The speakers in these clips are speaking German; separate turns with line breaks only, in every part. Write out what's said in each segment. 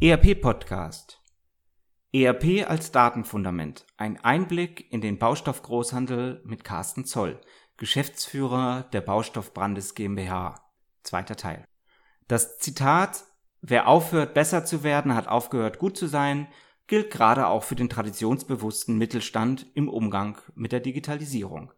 ERP Podcast. ERP als Datenfundament. Ein Einblick in den Baustoffgroßhandel mit Carsten Zoll, Geschäftsführer der Baustoff Brandes GmbH. Zweiter Teil. Das Zitat Wer aufhört besser zu werden, hat aufgehört gut zu sein, gilt gerade auch für den traditionsbewussten Mittelstand im Umgang mit der Digitalisierung.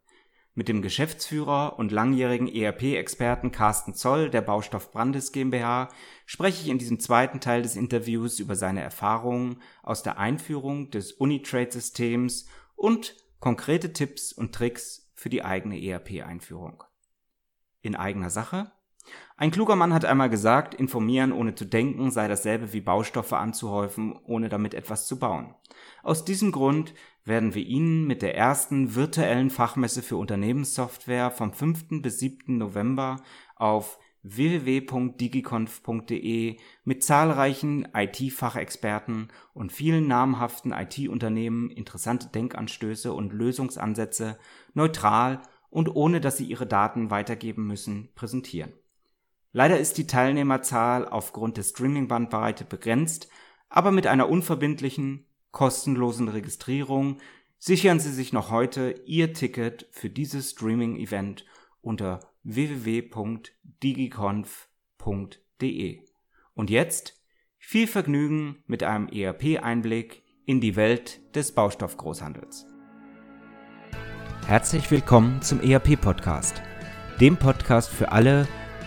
Mit dem Geschäftsführer und langjährigen ERP-Experten Carsten Zoll der Baustoff Brandes GmbH spreche ich in diesem zweiten Teil des Interviews über seine Erfahrungen aus der Einführung des Unitrade-Systems und konkrete Tipps und Tricks für die eigene ERP-Einführung. In eigener Sache? Ein kluger Mann hat einmal gesagt, informieren ohne zu denken sei dasselbe wie Baustoffe anzuhäufen, ohne damit etwas zu bauen. Aus diesem Grund werden wir Ihnen mit der ersten virtuellen Fachmesse für Unternehmenssoftware vom 5. bis 7. November auf www.digiconf.de mit zahlreichen IT-Fachexperten und vielen namhaften IT-Unternehmen interessante Denkanstöße und Lösungsansätze neutral und ohne dass Sie Ihre Daten weitergeben müssen, präsentieren. Leider ist die Teilnehmerzahl aufgrund der Streaming-Bandbreite begrenzt, aber mit einer unverbindlichen, kostenlosen Registrierung sichern Sie sich noch heute Ihr Ticket für dieses Streaming-Event unter www.digiconf.de. Und jetzt viel Vergnügen mit einem ERP-Einblick in die Welt des Baustoffgroßhandels. Herzlich willkommen zum ERP-Podcast, dem Podcast für alle,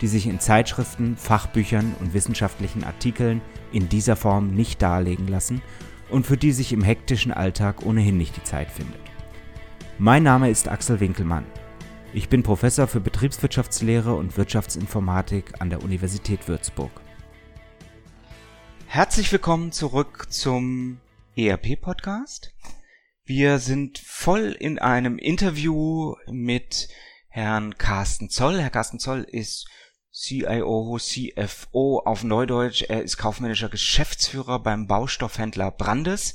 die sich in Zeitschriften, Fachbüchern und wissenschaftlichen Artikeln in dieser Form nicht darlegen lassen und für die sich im hektischen Alltag ohnehin nicht die Zeit findet. Mein Name ist Axel Winkelmann. Ich bin Professor für Betriebswirtschaftslehre und Wirtschaftsinformatik an der Universität Würzburg. Herzlich willkommen zurück zum ERP-Podcast. Wir sind voll in einem Interview mit Herrn Carsten Zoll. Herr Carsten Zoll ist CIO, CFO auf Neudeutsch. Er ist kaufmännischer Geschäftsführer beim Baustoffhändler Brandes.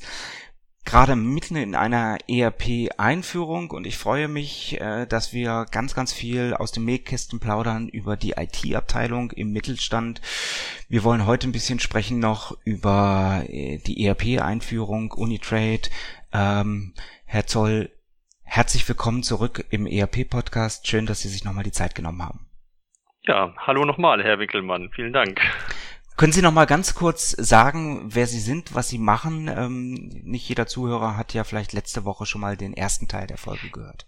Gerade mitten in einer ERP-Einführung und ich freue mich, äh, dass wir ganz, ganz viel aus dem Mähkästen plaudern über die IT-Abteilung im Mittelstand. Wir wollen heute ein bisschen sprechen noch über äh, die ERP-Einführung, Unitrade. Ähm, Herr Zoll, herzlich willkommen zurück im ERP-Podcast. Schön, dass Sie sich nochmal die Zeit genommen haben.
Ja, hallo nochmal, Herr Wickelmann. Vielen Dank.
Können Sie noch mal ganz kurz sagen, wer Sie sind, was Sie machen? Ähm, nicht jeder Zuhörer hat ja vielleicht letzte Woche schon mal den ersten Teil der Folge gehört.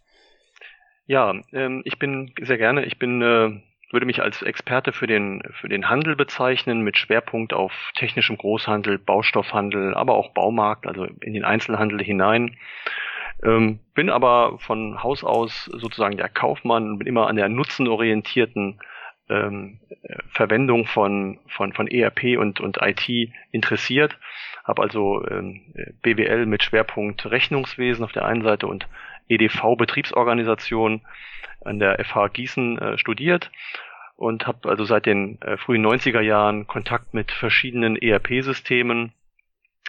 Ja, ähm, ich bin sehr gerne, ich bin, äh, würde mich als Experte für den, für den Handel bezeichnen, mit Schwerpunkt auf technischem Großhandel, Baustoffhandel, aber auch Baumarkt, also in den Einzelhandel hinein. Ähm, bin aber von Haus aus sozusagen der Kaufmann, bin immer an der nutzenorientierten ähm, Verwendung von, von, von ERP und, und IT interessiert. Habe also ähm, BWL mit Schwerpunkt Rechnungswesen auf der einen Seite und EDV Betriebsorganisation an der FH Gießen äh, studiert und habe also seit den äh, frühen 90er Jahren Kontakt mit verschiedenen ERP-Systemen,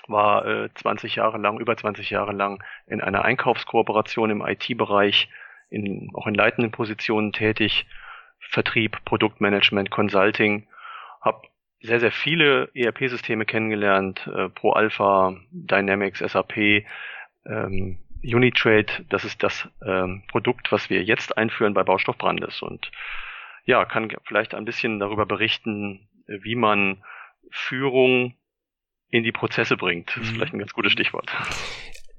war äh, 20 Jahre lang, über 20 Jahre lang in einer Einkaufskooperation im IT-Bereich, in, auch in leitenden Positionen tätig Vertrieb, Produktmanagement, Consulting. Habe sehr, sehr viele ERP-Systeme kennengelernt, äh, Pro Alpha, Dynamics, SAP, ähm, Unitrade, das ist das ähm, Produkt, was wir jetzt einführen bei Baustoff Brandes und ja, kann vielleicht ein bisschen darüber berichten, wie man Führung in die Prozesse bringt. Das ist mhm. vielleicht ein ganz gutes Stichwort.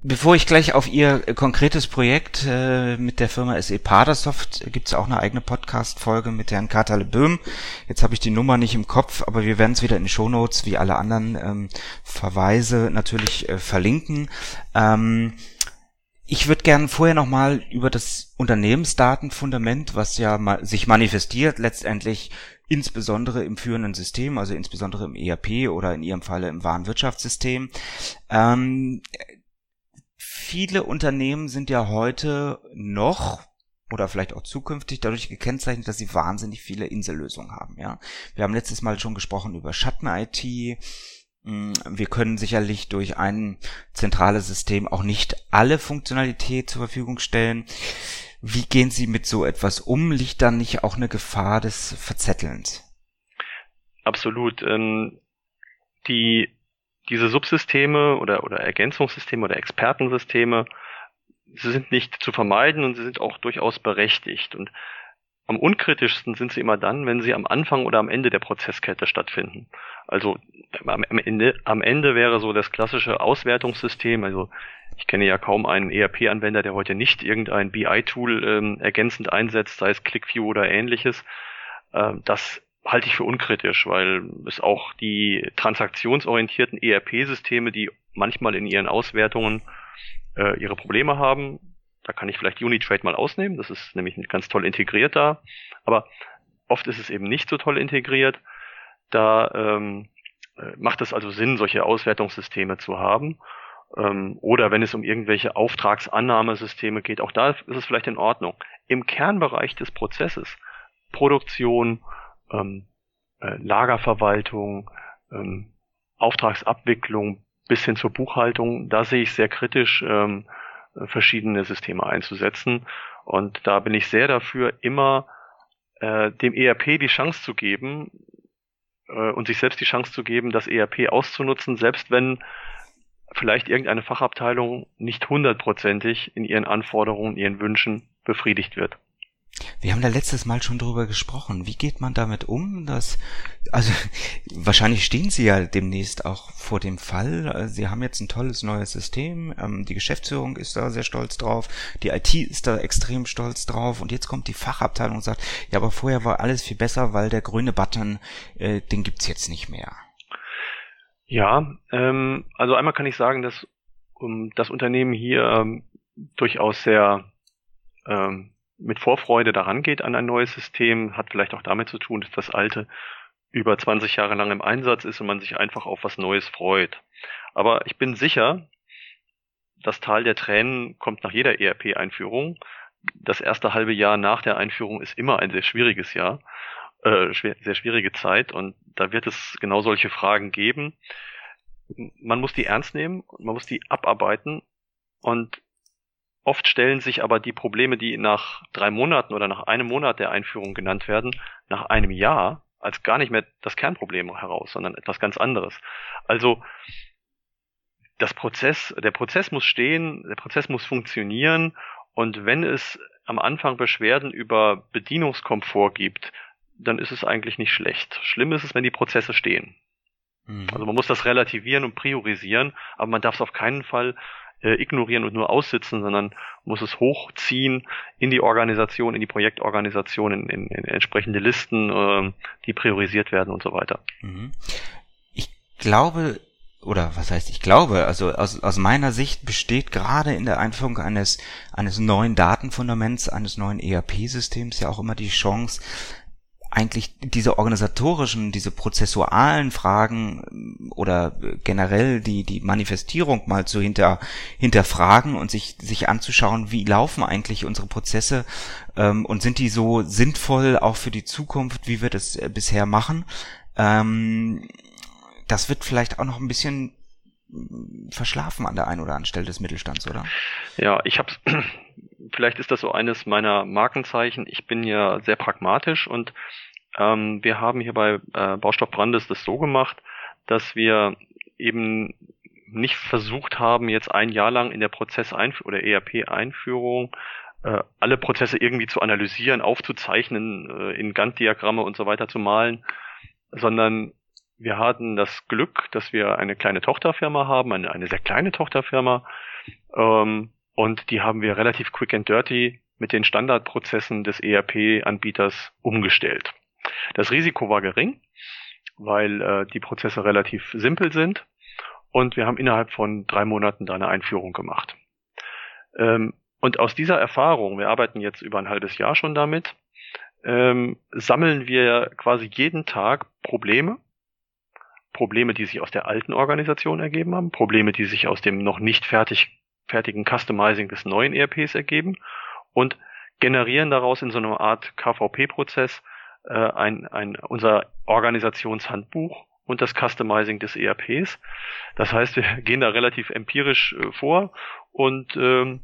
Bevor ich gleich auf Ihr konkretes Projekt äh, mit der Firma SE Padersoft, gibt es auch eine eigene Podcast-Folge mit Herrn Katerle Böhm. Jetzt habe ich die Nummer nicht im Kopf, aber wir werden es wieder in den Shownotes, wie alle anderen ähm, Verweise natürlich äh, verlinken. Ähm, ich würde gerne vorher nochmal über das Unternehmensdatenfundament, was ja ma sich manifestiert, letztendlich insbesondere im führenden System, also insbesondere im ERP oder in Ihrem Falle im Warenwirtschaftssystem. Ähm,
viele Unternehmen sind ja heute noch oder vielleicht auch zukünftig dadurch gekennzeichnet, dass sie wahnsinnig viele Insellösungen haben. Ja, wir haben letztes Mal schon gesprochen über Schatten-IT. Hm, wir können sicherlich durch ein zentrales System auch nicht alle Funktionalität zur Verfügung stellen. Wie gehen Sie mit so etwas um? Liegt da nicht auch eine Gefahr des Verzettelns?
Absolut. Ähm, die, diese Subsysteme oder, oder Ergänzungssysteme oder Expertensysteme sie sind nicht zu vermeiden und sie sind auch durchaus berechtigt. Und am unkritischsten sind sie immer dann, wenn sie am Anfang oder am Ende der Prozesskette stattfinden. Also am Ende, am Ende wäre so das klassische Auswertungssystem, also ich kenne ja kaum einen ERP-Anwender, der heute nicht irgendein BI-Tool ähm, ergänzend einsetzt, sei es ClickView oder ähnliches. Äh, das halte ich für unkritisch, weil es auch die transaktionsorientierten ERP-Systeme, die manchmal in ihren Auswertungen äh, ihre Probleme haben. Da kann ich vielleicht Unitrade mal ausnehmen, das ist nämlich ganz toll integriert da. Aber oft ist es eben nicht so toll integriert. Da ähm, äh, macht es also Sinn, solche Auswertungssysteme zu haben. Ähm, oder wenn es um irgendwelche Auftragsannahmesysteme geht, auch da ist es vielleicht in Ordnung. Im Kernbereich des Prozesses, Produktion, ähm, äh, Lagerverwaltung, ähm, Auftragsabwicklung, bis hin zur Buchhaltung, da sehe ich sehr kritisch ähm, verschiedene Systeme einzusetzen. Und da bin ich sehr dafür, immer äh, dem ERP die Chance zu geben äh, und sich selbst die Chance zu geben, das ERP auszunutzen, selbst wenn vielleicht irgendeine Fachabteilung nicht hundertprozentig in ihren Anforderungen, ihren Wünschen befriedigt wird.
Wir haben da letztes Mal schon drüber gesprochen. Wie geht man damit um? Dass, also wahrscheinlich stehen Sie ja demnächst auch vor dem Fall. Sie haben jetzt ein tolles neues System. Ähm, die Geschäftsführung ist da sehr stolz drauf. Die IT ist da extrem stolz drauf. Und jetzt kommt die Fachabteilung und sagt, ja, aber vorher war alles viel besser, weil der grüne Button, äh, den gibt's jetzt nicht mehr.
Ja, ähm, also einmal kann ich sagen, dass um, das Unternehmen hier ähm, durchaus sehr ähm, mit Vorfreude daran geht an ein neues System, hat vielleicht auch damit zu tun, dass das alte über 20 Jahre lang im Einsatz ist und man sich einfach auf was Neues freut. Aber ich bin sicher, das Tal der Tränen kommt nach jeder ERP-Einführung. Das erste halbe Jahr nach der Einführung ist immer ein sehr schwieriges Jahr, äh, sehr schwierige Zeit und da wird es genau solche Fragen geben. Man muss die ernst nehmen, man muss die abarbeiten und Oft stellen sich aber die Probleme, die nach drei Monaten oder nach einem Monat der Einführung genannt werden, nach einem Jahr als gar nicht mehr das Kernproblem heraus, sondern etwas ganz anderes. Also das Prozess, der Prozess muss stehen, der Prozess muss funktionieren und wenn es am Anfang Beschwerden über Bedienungskomfort gibt, dann ist es eigentlich nicht schlecht. Schlimm ist es, wenn die Prozesse stehen. Mhm. Also man muss das relativieren und priorisieren, aber man darf es auf keinen Fall äh, ignorieren und nur aussitzen, sondern muss es hochziehen in die Organisation, in die Projektorganisation, in, in, in entsprechende Listen, äh, die priorisiert werden und so weiter. Mhm.
Ich glaube, oder was heißt ich glaube, also aus, aus meiner Sicht besteht gerade in der Einführung eines, eines neuen Datenfundaments, eines neuen ERP-Systems ja auch immer die Chance, eigentlich diese organisatorischen, diese prozessualen Fragen ähm, oder generell die, die Manifestierung mal zu hinter, hinterfragen und sich, sich anzuschauen, wie laufen eigentlich unsere Prozesse ähm, und sind die so sinnvoll auch für die Zukunft, wie wir das äh, bisher machen. Ähm, das wird vielleicht auch noch ein bisschen verschlafen an der einen oder anderen Stelle des Mittelstands, oder?
Ja, ich habe vielleicht ist das so eines meiner Markenzeichen. Ich bin ja sehr pragmatisch und ähm, wir haben hier bei äh, Baustoff Brandes das so gemacht, dass wir eben nicht versucht haben, jetzt ein Jahr lang in der Prozesseinführung oder ERP-Einführung äh, alle Prozesse irgendwie zu analysieren, aufzuzeichnen, äh, in Gantt-Diagramme und so weiter zu malen, sondern wir hatten das Glück, dass wir eine kleine Tochterfirma haben, eine, eine sehr kleine Tochterfirma, ähm, und die haben wir relativ quick and dirty mit den Standardprozessen des ERP-Anbieters umgestellt. Das Risiko war gering, weil äh, die Prozesse relativ simpel sind und wir haben innerhalb von drei Monaten da eine Einführung gemacht. Ähm, und aus dieser Erfahrung, wir arbeiten jetzt über ein halbes Jahr schon damit, ähm, sammeln wir quasi jeden Tag Probleme, Probleme, die sich aus der alten Organisation ergeben haben, Probleme, die sich aus dem noch nicht fertig fertigen Customizing des neuen ERPs ergeben und generieren daraus in so einer Art KVP-Prozess äh, ein, ein, unser Organisationshandbuch und das Customizing des ERPs. Das heißt, wir gehen da relativ empirisch äh, vor und ähm,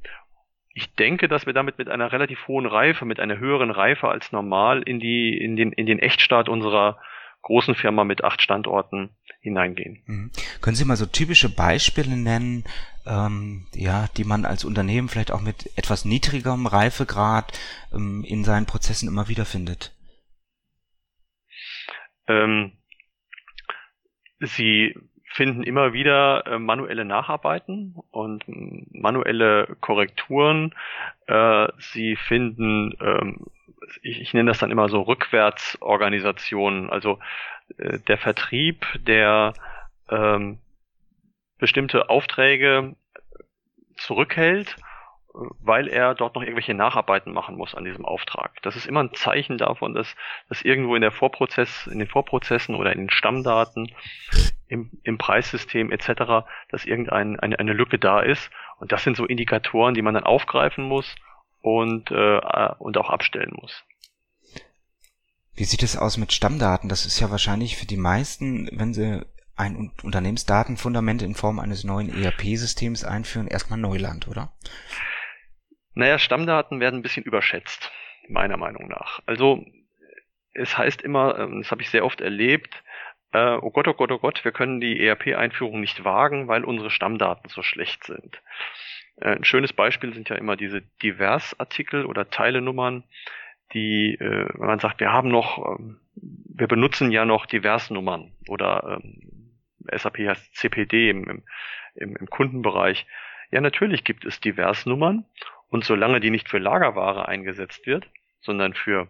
ich denke, dass wir damit mit einer relativ hohen Reife, mit einer höheren Reife als normal in die in den in den Echtstart unserer großen Firma mit acht Standorten hineingehen.
Mhm. Können Sie mal so typische Beispiele nennen, ähm, ja, die man als Unternehmen vielleicht auch mit etwas niedrigerem Reifegrad ähm, in seinen Prozessen immer wieder findet?
Ähm, Sie finden immer wieder äh, manuelle Nacharbeiten und manuelle Korrekturen. Äh, sie finden, ähm, ich, ich nenne das dann immer so Rückwärtsorganisationen, also äh, der Vertrieb, der ähm, bestimmte Aufträge zurückhält weil er dort noch irgendwelche Nacharbeiten machen muss an diesem Auftrag. Das ist immer ein Zeichen davon, dass, dass irgendwo in der Vorprozess, in den Vorprozessen oder in den Stammdaten, im, im Preissystem etc., dass irgendeine eine, eine Lücke da ist. Und das sind so Indikatoren, die man dann aufgreifen muss und, äh, und auch abstellen muss.
Wie sieht es aus mit Stammdaten? Das ist ja wahrscheinlich für die meisten, wenn sie ein Unternehmensdatenfundament in Form eines neuen ERP-Systems einführen, erstmal Neuland, oder?
Naja, Stammdaten werden ein bisschen überschätzt, meiner Meinung nach. Also es heißt immer, ähm, das habe ich sehr oft erlebt, äh, oh Gott, oh Gott, oh Gott, wir können die ERP-Einführung nicht wagen, weil unsere Stammdaten so schlecht sind. Äh, ein schönes Beispiel sind ja immer diese Divers-Artikel oder Teilenummern, die, äh, wenn man sagt, wir haben noch, ähm, wir benutzen ja noch Diversnummern oder ähm, SAP heißt CPD im, im, im Kundenbereich. Ja, natürlich gibt es Diversnummern und solange die nicht für Lagerware eingesetzt wird, sondern für,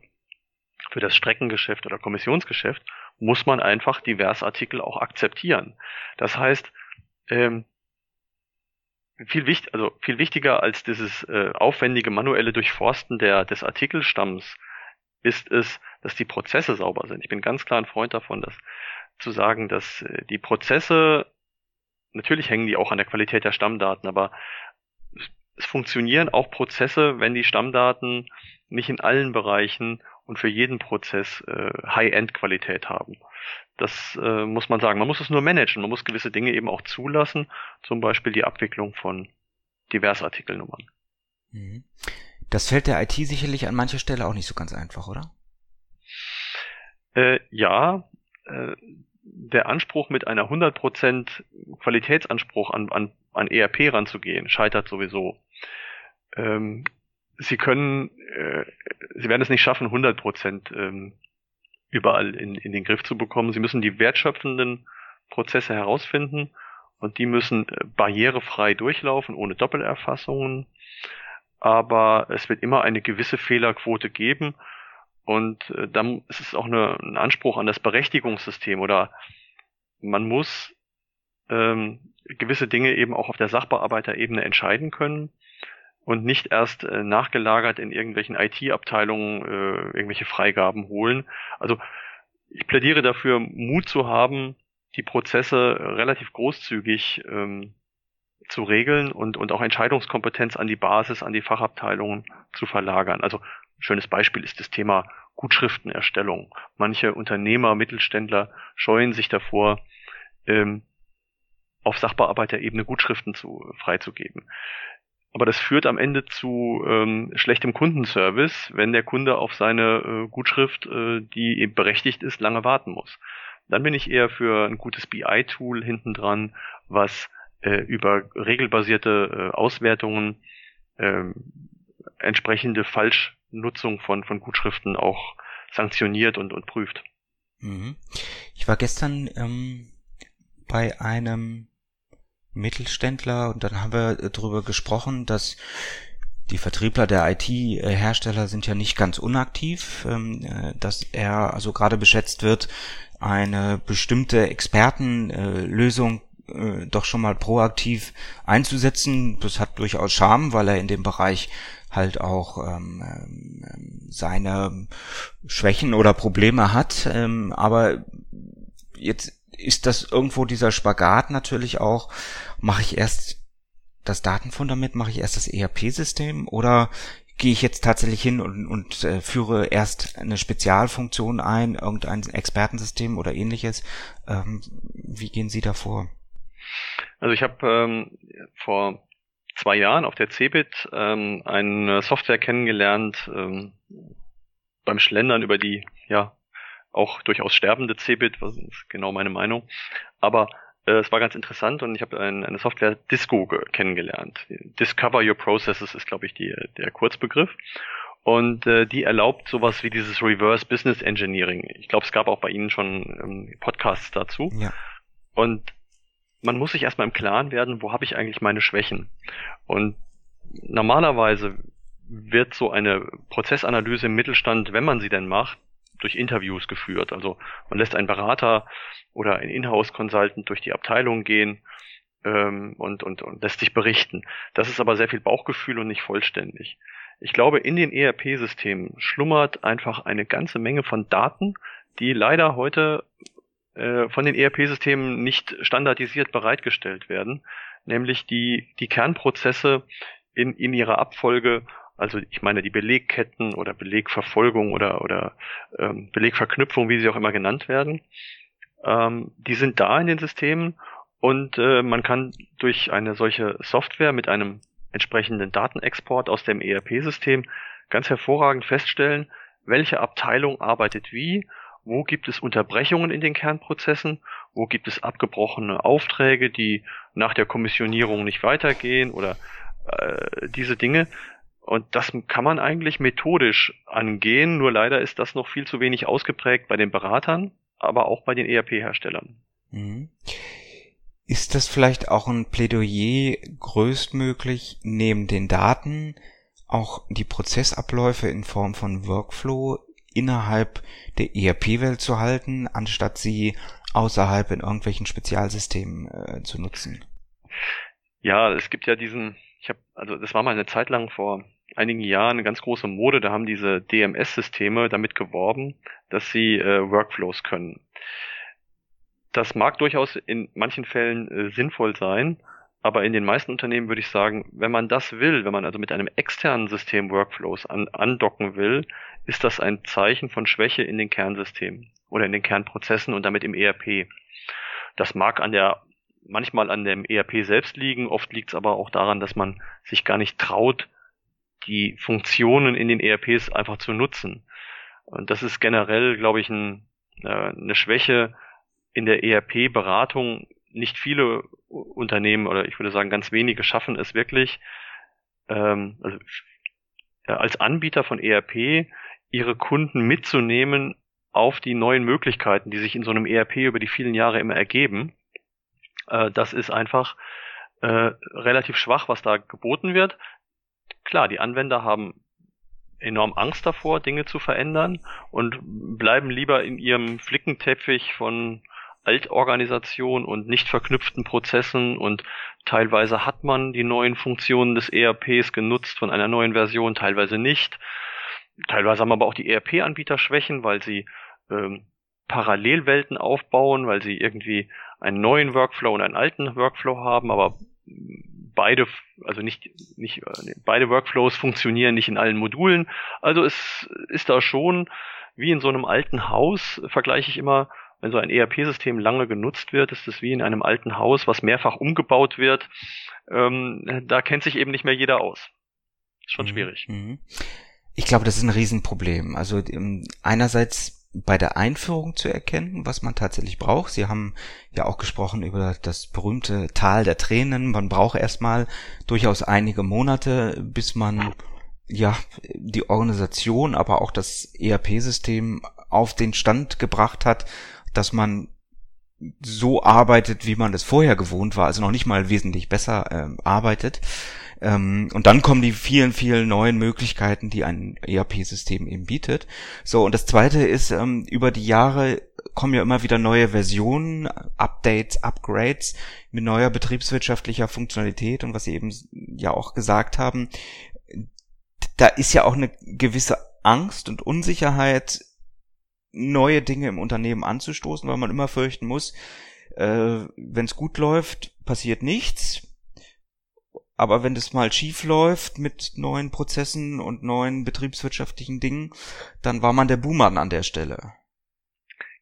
für das Streckengeschäft oder Kommissionsgeschäft, muss man einfach Diversartikel auch akzeptieren. Das heißt, ähm, viel, wichtig, also viel wichtiger als dieses äh, aufwendige manuelle Durchforsten der, des Artikelstamms ist es, dass die Prozesse sauber sind. Ich bin ganz klar ein Freund davon, dass zu sagen, dass äh, die Prozesse natürlich hängen die auch an der Qualität der Stammdaten, aber es funktionieren auch Prozesse, wenn die Stammdaten nicht in allen Bereichen und für jeden Prozess äh, High-End-Qualität haben. Das äh, muss man sagen. Man muss es nur managen. Man muss gewisse Dinge eben auch zulassen, zum Beispiel die Abwicklung von Diversartikelnummern.
Mhm. Das fällt der IT sicherlich an mancher Stelle auch nicht so ganz einfach, oder?
Äh, ja, äh, der Anspruch mit einer 100% Qualitätsanspruch an, an, an ERP ranzugehen, scheitert sowieso. Ähm, sie können, äh, sie werden es nicht schaffen, 100% ähm, überall in, in den Griff zu bekommen. Sie müssen die wertschöpfenden Prozesse herausfinden und die müssen äh, barrierefrei durchlaufen, ohne Doppelerfassungen. Aber es wird immer eine gewisse Fehlerquote geben und äh, dann ist es auch eine, ein Anspruch an das Berechtigungssystem oder man muss ähm, gewisse Dinge eben auch auf der Sachbearbeiterebene entscheiden können und nicht erst äh, nachgelagert in irgendwelchen IT-Abteilungen äh, irgendwelche Freigaben holen. Also ich plädiere dafür, Mut zu haben, die Prozesse relativ großzügig ähm, zu regeln und, und auch Entscheidungskompetenz an die Basis, an die Fachabteilungen zu verlagern. Also schönes Beispiel ist das Thema Gutschriftenerstellung. Manche Unternehmer, Mittelständler scheuen sich davor, ähm, auf Sachbearbeiterebene Gutschriften zu, freizugeben. Aber das führt am Ende zu ähm, schlechtem Kundenservice, wenn der Kunde auf seine äh, Gutschrift, äh, die eben berechtigt ist, lange warten muss. Dann bin ich eher für ein gutes BI-Tool hinten dran, was äh, über regelbasierte äh, Auswertungen äh, entsprechende Falschnutzung von, von Gutschriften auch sanktioniert und, und prüft.
Mhm. Ich war gestern ähm, bei einem Mittelständler und dann haben wir darüber gesprochen, dass die Vertriebler der IT-Hersteller sind ja nicht ganz unaktiv, ähm, äh, dass er also gerade beschätzt wird, eine bestimmte Expertenlösung äh, doch schon mal proaktiv einzusetzen. Das hat durchaus Charme, weil er in dem Bereich halt auch ähm, ähm, seine Schwächen oder Probleme hat. Aber jetzt ist das irgendwo dieser Spagat natürlich auch, mache ich erst das Datenfundament, mache ich erst das ERP-System oder gehe ich jetzt tatsächlich hin und, und äh, führe erst eine Spezialfunktion ein, irgendein Expertensystem oder ähnliches. Ähm, wie gehen Sie da vor?
Also ich habe ähm, vor zwei Jahren auf der CeBIT ähm, eine Software kennengelernt ähm, beim Schlendern über die ja auch durchaus sterbende CeBIT, was ist genau meine Meinung. Aber äh, es war ganz interessant und ich habe ein, eine Software Disco kennengelernt. Discover Your Processes ist, glaube ich, die, der Kurzbegriff. Und äh, die erlaubt sowas wie dieses Reverse Business Engineering. Ich glaube, es gab auch bei Ihnen schon ähm, Podcasts dazu. Ja. Und man muss sich erstmal im Klaren werden, wo habe ich eigentlich meine Schwächen. Und normalerweise wird so eine Prozessanalyse im Mittelstand, wenn man sie denn macht, durch Interviews geführt. Also man lässt einen Berater oder einen Inhouse-Consultant durch die Abteilung gehen ähm, und, und, und lässt sich berichten. Das ist aber sehr viel Bauchgefühl und nicht vollständig. Ich glaube, in den ERP-Systemen schlummert einfach eine ganze Menge von Daten, die leider heute äh, von den ERP-Systemen nicht standardisiert bereitgestellt werden, nämlich die, die Kernprozesse in, in ihrer Abfolge also ich meine die Belegketten oder Belegverfolgung oder, oder ähm, Belegverknüpfung, wie sie auch immer genannt werden, ähm, die sind da in den Systemen und äh, man kann durch eine solche Software mit einem entsprechenden Datenexport aus dem ERP-System ganz hervorragend feststellen, welche Abteilung arbeitet wie, wo gibt es Unterbrechungen in den Kernprozessen, wo gibt es abgebrochene Aufträge, die nach der Kommissionierung nicht weitergehen oder äh, diese Dinge. Und das kann man eigentlich methodisch angehen, nur leider ist das noch viel zu wenig ausgeprägt bei den Beratern, aber auch bei den ERP-Herstellern. Mhm.
Ist das vielleicht auch ein Plädoyer größtmöglich neben den Daten auch die Prozessabläufe in Form von Workflow innerhalb der ERP-Welt zu halten, anstatt sie außerhalb in irgendwelchen Spezialsystemen äh, zu nutzen?
Ja, es gibt ja diesen, ich habe, also das war mal eine Zeit lang vor einigen Jahren eine ganz große Mode, da haben diese DMS-Systeme damit geworben, dass sie äh, Workflows können. Das mag durchaus in manchen Fällen äh, sinnvoll sein, aber in den meisten Unternehmen würde ich sagen, wenn man das will, wenn man also mit einem externen System Workflows an, andocken will, ist das ein Zeichen von Schwäche in den Kernsystemen oder in den Kernprozessen und damit im ERP. Das mag an der manchmal an dem ERP selbst liegen, oft liegt es aber auch daran, dass man sich gar nicht traut, die Funktionen in den ERPs einfach zu nutzen. Und das ist generell, glaube ich, ein, äh, eine Schwäche in der ERP-Beratung. Nicht viele Unternehmen oder ich würde sagen ganz wenige schaffen es wirklich, ähm, also, äh, als Anbieter von ERP ihre Kunden mitzunehmen auf die neuen Möglichkeiten, die sich in so einem ERP über die vielen Jahre immer ergeben. Äh, das ist einfach äh, relativ schwach, was da geboten wird klar, die Anwender haben enorm Angst davor, Dinge zu verändern und bleiben lieber in ihrem Flickenteppich von Altorganisation und nicht verknüpften Prozessen und teilweise hat man die neuen Funktionen des ERPs genutzt von einer neuen Version, teilweise nicht. Teilweise haben aber auch die ERP-Anbieter Schwächen, weil sie ähm, Parallelwelten aufbauen, weil sie irgendwie einen neuen Workflow und einen alten Workflow haben, aber beide, also nicht, nicht, äh, beide Workflows funktionieren nicht in allen Modulen. Also es ist da schon, wie in so einem alten Haus, vergleiche ich immer, wenn so ein ERP-System lange genutzt wird, ist es wie in einem alten Haus, was mehrfach umgebaut wird. Ähm, da kennt sich eben nicht mehr jeder aus. Ist schon mhm. schwierig. Mhm.
Ich glaube, das ist ein Riesenproblem. Also ähm, einerseits bei der Einführung zu erkennen, was man tatsächlich braucht. Sie haben ja auch gesprochen über das berühmte Tal der Tränen. Man braucht erstmal durchaus einige Monate, bis man ja die Organisation, aber auch das ERP-System auf den Stand gebracht hat, dass man so arbeitet, wie man es vorher gewohnt war, also noch nicht mal wesentlich besser äh, arbeitet. Ähm, und dann kommen die vielen, vielen neuen Möglichkeiten, die ein ERP-System eben bietet. So, und das zweite ist, ähm, über die Jahre kommen ja immer wieder neue Versionen, Updates, Upgrades mit neuer betriebswirtschaftlicher Funktionalität und was Sie eben ja auch gesagt haben, da ist ja auch eine gewisse Angst und Unsicherheit, neue Dinge im Unternehmen anzustoßen, weil man immer fürchten muss, äh, wenn es gut läuft, passiert nichts aber wenn das mal schief läuft mit neuen Prozessen und neuen betriebswirtschaftlichen Dingen, dann war man der Buhmann an der Stelle.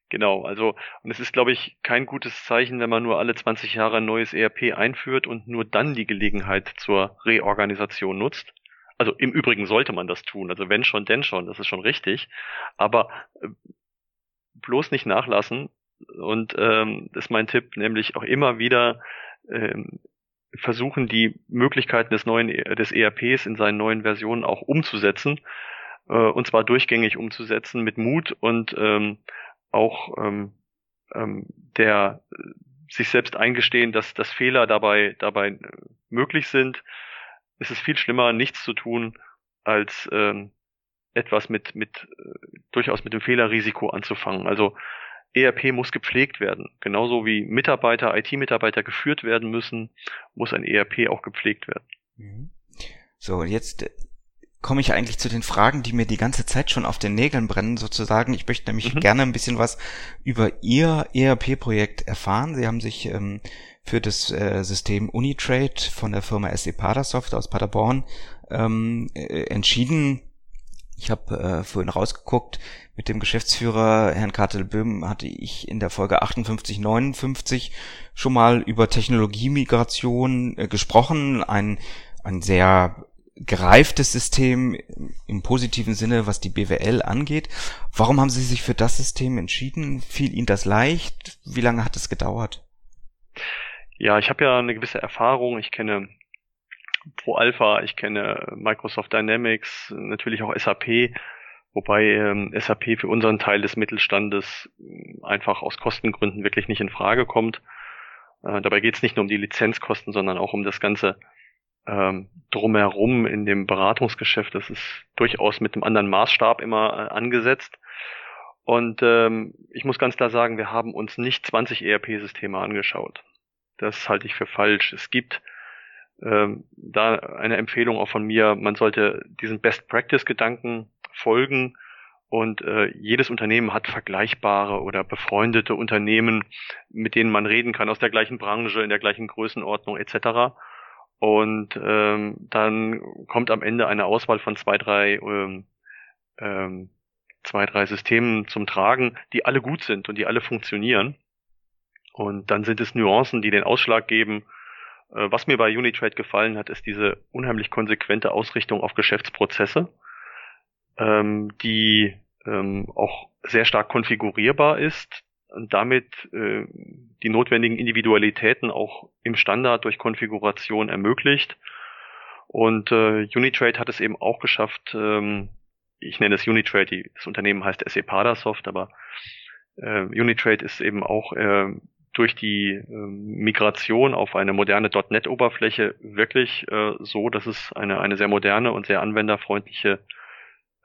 Genau, also und es ist, glaube ich, kein gutes Zeichen, wenn man nur alle 20 Jahre ein neues ERP einführt und nur dann die Gelegenheit zur Reorganisation nutzt. Also im Übrigen sollte man das tun. Also wenn schon, denn schon, das ist schon richtig. Aber äh, bloß nicht nachlassen. Und ähm, das ist mein Tipp, nämlich auch immer wieder ähm, versuchen, die Möglichkeiten des neuen des ERPs in seinen neuen Versionen auch umzusetzen. Äh, und zwar durchgängig umzusetzen mit Mut und ähm, auch ähm, ähm, der sich selbst eingestehen, dass, dass Fehler dabei, dabei äh, möglich sind. Es ist viel schlimmer, nichts zu tun, als ähm, etwas mit, mit äh, durchaus mit dem Fehlerrisiko anzufangen. Also ERP muss gepflegt werden. Genauso wie Mitarbeiter, IT-Mitarbeiter geführt werden müssen, muss ein ERP auch gepflegt werden.
Mhm. So, jetzt komme ich eigentlich zu den Fragen, die mir die ganze Zeit schon auf den Nägeln brennen, sozusagen. Ich möchte nämlich mhm. gerne ein bisschen was über Ihr ERP-Projekt erfahren. Sie haben sich ähm, für das äh, System Unitrade von der Firma SE Padasoft aus Paderborn ähm, äh, entschieden. Ich habe äh, vorhin rausgeguckt, mit dem Geschäftsführer Herrn Kartel-Böhm hatte ich in der Folge 58, 59 schon mal über Technologiemigration äh, gesprochen. Ein, ein sehr gereiftes System im positiven Sinne, was die BWL angeht. Warum haben Sie sich für das System entschieden? Fiel Ihnen das leicht? Wie lange hat es gedauert?
Ja, ich habe ja eine gewisse Erfahrung. Ich kenne Pro Alpha, ich kenne Microsoft Dynamics, natürlich auch SAP, wobei ähm, SAP für unseren Teil des Mittelstandes äh, einfach aus Kostengründen wirklich nicht in Frage kommt. Äh, dabei geht es nicht nur um die Lizenzkosten, sondern auch um das ganze ähm, drumherum in dem Beratungsgeschäft. Das ist durchaus mit einem anderen Maßstab immer äh, angesetzt. Und ähm, ich muss ganz klar sagen, wir haben uns nicht 20 ERP-Systeme angeschaut. Das halte ich für falsch. Es gibt ähm, da eine Empfehlung auch von mir, man sollte diesen Best-Practice-Gedanken folgen und äh, jedes Unternehmen hat vergleichbare oder befreundete Unternehmen, mit denen man reden kann, aus der gleichen Branche, in der gleichen Größenordnung etc. Und ähm, dann kommt am Ende eine Auswahl von zwei, drei, ähm, ähm, zwei, drei Systemen zum Tragen, die alle gut sind und die alle funktionieren. Und dann sind es Nuancen, die den Ausschlag geben. Äh, was mir bei Unitrade gefallen hat, ist diese unheimlich konsequente Ausrichtung auf Geschäftsprozesse, ähm, die ähm, auch sehr stark konfigurierbar ist, und damit äh, die notwendigen Individualitäten auch im Standard durch Konfiguration ermöglicht. Und äh, Unitrade hat es eben auch geschafft, ähm, ich nenne es Unitrade, das Unternehmen heißt SE Padasoft, aber äh, Unitrade ist eben auch äh, durch die äh, Migration auf eine moderne .NET-Oberfläche wirklich äh, so, dass es eine, eine sehr moderne und sehr anwenderfreundliche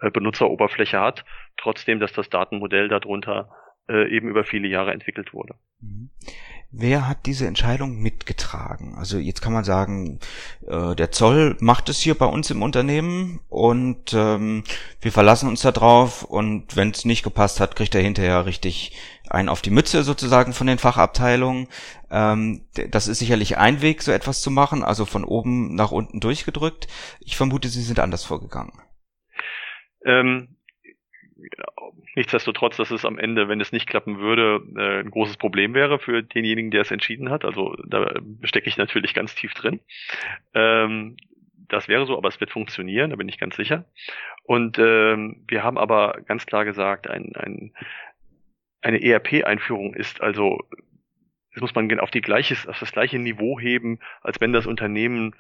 äh, Benutzeroberfläche hat, trotzdem, dass das Datenmodell darunter äh, eben über viele Jahre entwickelt wurde. Mhm.
Wer hat diese Entscheidung mitgetragen? Also jetzt kann man sagen, der Zoll macht es hier bei uns im Unternehmen und ähm, wir verlassen uns da drauf und wenn es nicht gepasst hat, kriegt er hinterher richtig einen auf die Mütze sozusagen von den Fachabteilungen. Ähm, das ist sicherlich ein Weg, so etwas zu machen, also von oben nach unten durchgedrückt. Ich vermute, Sie sind anders vorgegangen.
Ähm, Nichtsdestotrotz, dass es am Ende, wenn es nicht klappen würde, äh, ein großes Problem wäre für denjenigen, der es entschieden hat. Also da stecke ich natürlich ganz tief drin. Ähm, das wäre so, aber es wird funktionieren, da bin ich ganz sicher. Und ähm, wir haben aber ganz klar gesagt, ein, ein, eine ERP-Einführung ist also, das muss man auf, die gleiches, auf das gleiche Niveau heben, als wenn das Unternehmen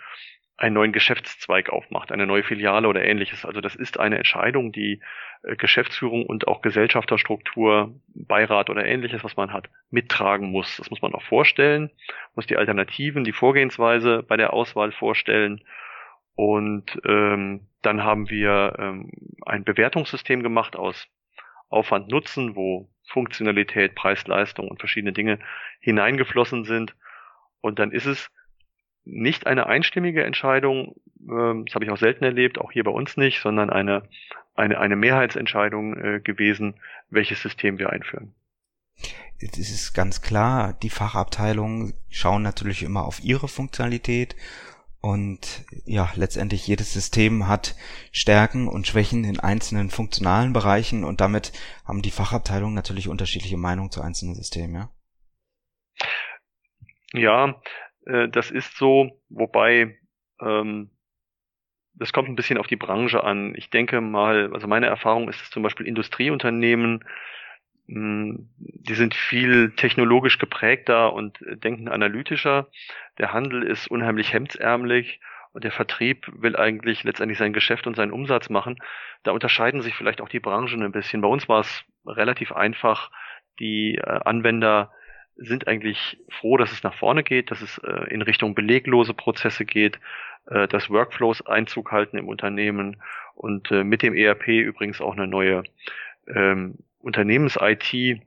einen neuen Geschäftszweig aufmacht, eine neue Filiale oder ähnliches. Also das ist eine Entscheidung, die äh, Geschäftsführung und auch Gesellschafterstruktur, Beirat oder ähnliches, was man hat, mittragen muss. Das muss man auch vorstellen, muss die Alternativen, die Vorgehensweise bei der Auswahl vorstellen. Und ähm, dann haben wir ähm, ein Bewertungssystem gemacht aus Aufwand Nutzen, wo Funktionalität, Preis-Leistung und verschiedene Dinge hineingeflossen sind. Und dann ist es nicht eine einstimmige Entscheidung, ähm, das habe ich auch selten erlebt, auch hier bei uns nicht, sondern eine, eine, eine Mehrheitsentscheidung äh, gewesen, welches System wir einführen.
Es ist ganz klar, die Fachabteilungen schauen natürlich immer auf ihre Funktionalität Und ja, letztendlich jedes System hat Stärken und Schwächen in einzelnen funktionalen Bereichen und damit haben die Fachabteilungen natürlich unterschiedliche Meinungen zu einzelnen Systemen, ja?
Ja, äh, das ist so, wobei ähm, das kommt ein bisschen auf die Branche an. Ich denke mal, also meine Erfahrung ist es zum Beispiel Industrieunternehmen, hm, die sind viel technologisch geprägter und denken analytischer. Der Handel ist unheimlich hemdsärmlich und der Vertrieb will eigentlich letztendlich sein Geschäft und seinen Umsatz machen. Da unterscheiden sich vielleicht auch die Branchen ein bisschen. Bei uns war es relativ einfach. Die äh, Anwender sind eigentlich froh, dass es nach vorne geht, dass es äh, in Richtung beleglose Prozesse geht, äh, dass Workflows Einzug halten im Unternehmen und mit dem ERP übrigens auch eine neue ähm, Unternehmens-IT,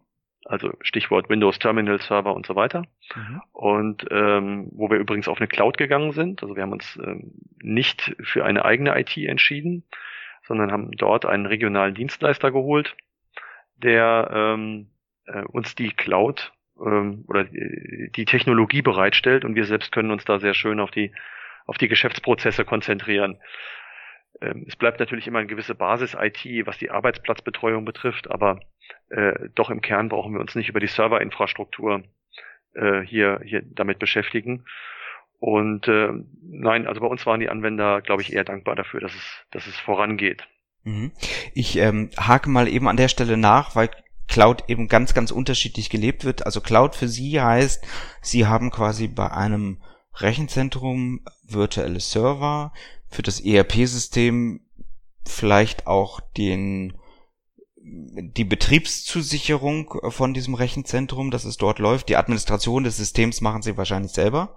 also Stichwort Windows Terminal Server und so weiter. Mhm. Und ähm, wo wir übrigens auf eine Cloud gegangen sind. Also wir haben uns ähm, nicht für eine eigene IT entschieden, sondern haben dort einen regionalen Dienstleister geholt, der ähm, äh, uns die Cloud ähm, oder die Technologie bereitstellt und wir selbst können uns da sehr schön auf die auf die Geschäftsprozesse konzentrieren. Ähm, es bleibt natürlich immer eine gewisse Basis-IT, was die Arbeitsplatzbetreuung betrifft, aber äh, doch im Kern brauchen wir uns nicht über die Serverinfrastruktur äh, hier, hier damit beschäftigen. Und äh, nein, also bei uns waren die Anwender, glaube ich, eher dankbar dafür, dass es, dass es vorangeht.
Mhm. Ich ähm, hake mal eben an der Stelle nach, weil Cloud eben ganz, ganz unterschiedlich gelebt wird. Also Cloud für Sie heißt, Sie haben quasi bei einem Rechenzentrum virtuelle Server, für das ERP-System vielleicht auch den die Betriebszusicherung von diesem Rechenzentrum, dass es dort läuft. Die Administration des Systems machen Sie wahrscheinlich selber?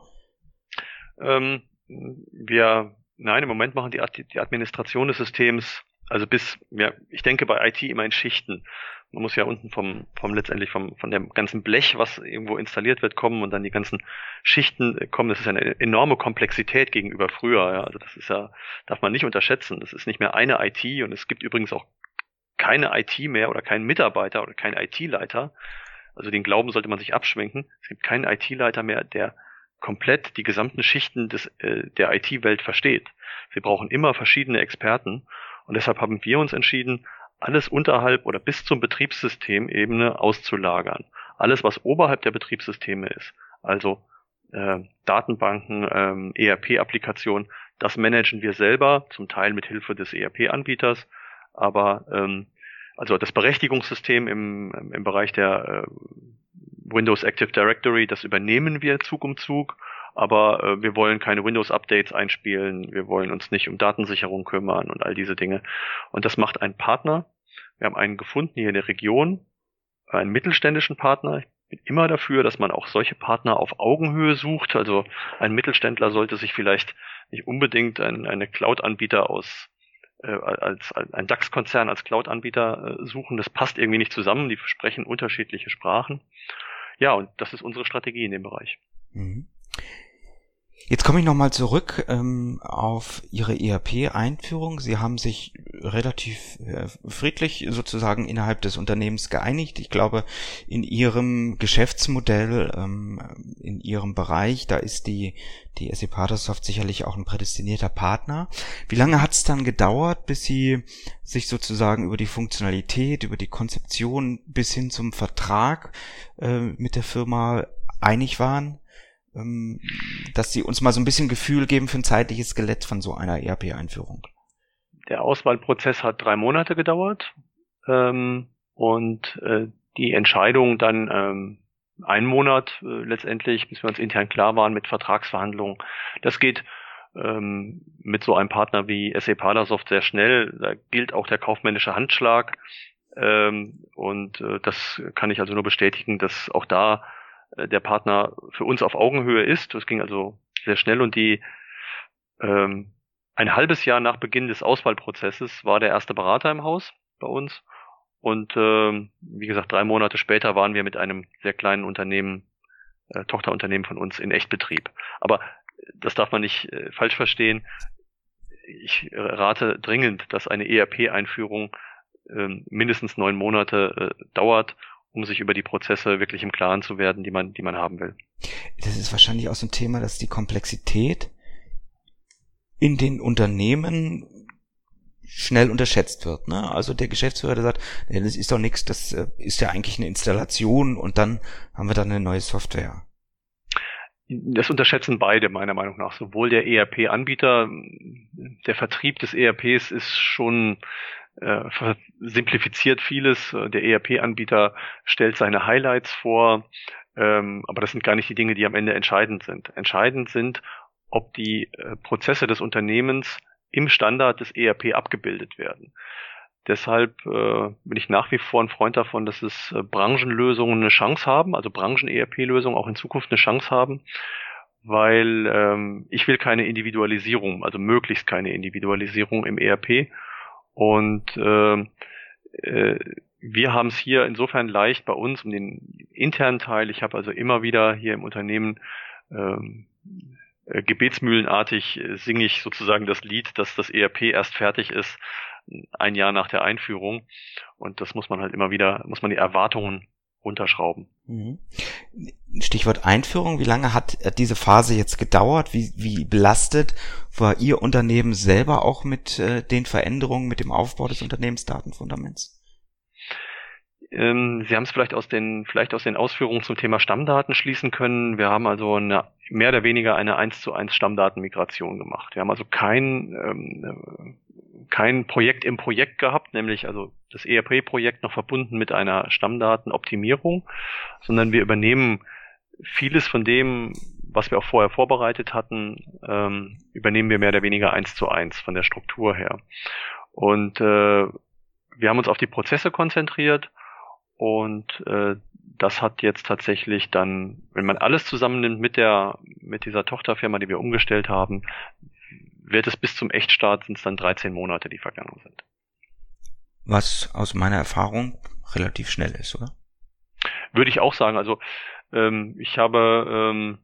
Ähm, wir, nein, im Moment machen die, die Administration des Systems, also bis, ja, ich denke bei IT immer in Schichten man muss ja unten vom, vom letztendlich vom, von dem ganzen Blech, was irgendwo installiert wird, kommen und dann die ganzen Schichten kommen. Das ist eine enorme Komplexität gegenüber früher. Ja. Also das ist ja, darf man nicht unterschätzen. Das ist nicht mehr eine IT und es gibt übrigens auch keine IT mehr oder keinen Mitarbeiter oder keinen IT-Leiter. Also den Glauben sollte man sich abschwenken. Es gibt keinen IT-Leiter mehr, der komplett die gesamten Schichten des, äh, der IT-Welt versteht. Wir brauchen immer verschiedene Experten und deshalb haben wir uns entschieden, alles unterhalb oder bis zum Betriebssystemebene auszulagern. Alles, was oberhalb der Betriebssysteme ist, also äh, Datenbanken, ähm, ERP-Applikationen, das managen wir selber, zum Teil mit Hilfe des ERP-Anbieters, aber ähm, also das Berechtigungssystem im, im Bereich der äh, Windows Active Directory, das übernehmen wir Zug um Zug, aber äh, wir wollen keine Windows-Updates einspielen, wir wollen uns nicht um Datensicherung kümmern und all diese Dinge. Und das macht ein Partner, wir haben einen gefunden hier in der Region, einen mittelständischen Partner. Ich bin immer dafür, dass man auch solche Partner auf Augenhöhe sucht. Also ein Mittelständler sollte sich vielleicht nicht unbedingt ein, eine Cloud-Anbieter aus äh, als, ein DAX-Konzern als Cloud-Anbieter äh, suchen. Das passt irgendwie nicht zusammen. Die sprechen unterschiedliche Sprachen. Ja, und das ist unsere Strategie in dem Bereich. Mhm.
Jetzt komme ich nochmal zurück ähm, auf Ihre ERP-Einführung. Sie haben sich relativ äh, friedlich sozusagen innerhalb des Unternehmens geeinigt. Ich glaube, in Ihrem Geschäftsmodell, ähm, in Ihrem Bereich, da ist die, die SAP Patersoft sicherlich auch ein prädestinierter Partner. Wie lange hat es dann gedauert, bis Sie sich sozusagen über die Funktionalität, über die Konzeption bis hin zum Vertrag äh, mit der Firma einig waren? Ähm, dass Sie uns mal so ein bisschen Gefühl geben für ein zeitliches Skelett von so einer ERP-Einführung.
Der Auswahlprozess hat drei Monate gedauert ähm, und äh, die Entscheidung dann ähm, einen Monat äh, letztendlich, bis wir uns intern klar waren mit Vertragsverhandlungen. Das geht ähm, mit so einem Partner wie SAP Palasoft sehr schnell. Da gilt auch der kaufmännische Handschlag. Ähm, und äh, das kann ich also nur bestätigen, dass auch da der Partner für uns auf Augenhöhe ist. Das ging also sehr schnell und die ähm, ein halbes Jahr nach Beginn des Auswahlprozesses war der erste Berater im Haus bei uns. Und ähm, wie gesagt, drei Monate später waren wir mit einem sehr kleinen Unternehmen, äh, Tochterunternehmen von uns in Echtbetrieb. Aber das darf man nicht äh, falsch verstehen. Ich rate dringend, dass eine ERP-Einführung äh, mindestens neun Monate äh, dauert um sich über die Prozesse wirklich im Klaren zu werden, die man, die man haben will.
Das ist wahrscheinlich auch so ein Thema, dass die Komplexität in den Unternehmen schnell unterschätzt wird. Ne? Also der Geschäftsführer, der sagt, das ist doch nichts, das äh, ist ja eigentlich eine Installation und dann haben wir dann eine neue Software.
Das unterschätzen beide meiner Meinung nach. Sowohl der ERP-Anbieter, der Vertrieb des ERPs ist schon äh, simplifiziert vieles. Der ERP-Anbieter stellt seine Highlights vor, ähm, aber das sind gar nicht die Dinge, die am Ende entscheidend sind. Entscheidend sind, ob die äh, Prozesse des Unternehmens im Standard des ERP abgebildet werden. Deshalb äh, bin ich nach wie vor ein Freund davon, dass es äh, Branchenlösungen eine Chance haben, also Branchen-ERP-Lösungen auch in Zukunft eine Chance haben, weil ähm, ich will keine Individualisierung, also möglichst keine Individualisierung im ERP. Und äh, äh, wir haben es hier insofern leicht bei uns um den internen Teil. Ich habe also immer wieder hier im Unternehmen ähm, äh, gebetsmühlenartig äh, singe ich sozusagen das Lied, dass das ERP erst fertig ist, ein Jahr nach der Einführung. Und das muss man halt immer wieder, muss man die Erwartungen runterschrauben. Mhm.
Stichwort Einführung. Wie lange hat äh, diese Phase jetzt gedauert? Wie, wie belastet war Ihr Unternehmen selber auch mit äh, den Veränderungen, mit dem Aufbau des Unternehmensdatenfundaments?
Ähm, Sie haben es vielleicht aus den, vielleicht aus den Ausführungen zum Thema Stammdaten schließen können. Wir haben also eine, mehr oder weniger eine 1 zu 1 Stammdatenmigration gemacht. Wir haben also kein, ähm, kein Projekt im Projekt gehabt, nämlich also das ERP-Projekt noch verbunden mit einer Stammdatenoptimierung, sondern wir übernehmen vieles von dem, was wir auch vorher vorbereitet hatten, ähm, übernehmen wir mehr oder weniger eins zu eins von der Struktur her. Und äh, wir haben uns auf die Prozesse konzentriert und äh, das hat jetzt tatsächlich dann, wenn man alles zusammennimmt mit der, mit dieser Tochterfirma, die wir umgestellt haben, wird es bis zum Echtstart sind es dann 13 Monate, die vergangen sind.
Was aus meiner Erfahrung relativ schnell ist, oder?
Würde ich auch sagen. Also ähm, ich habe ähm,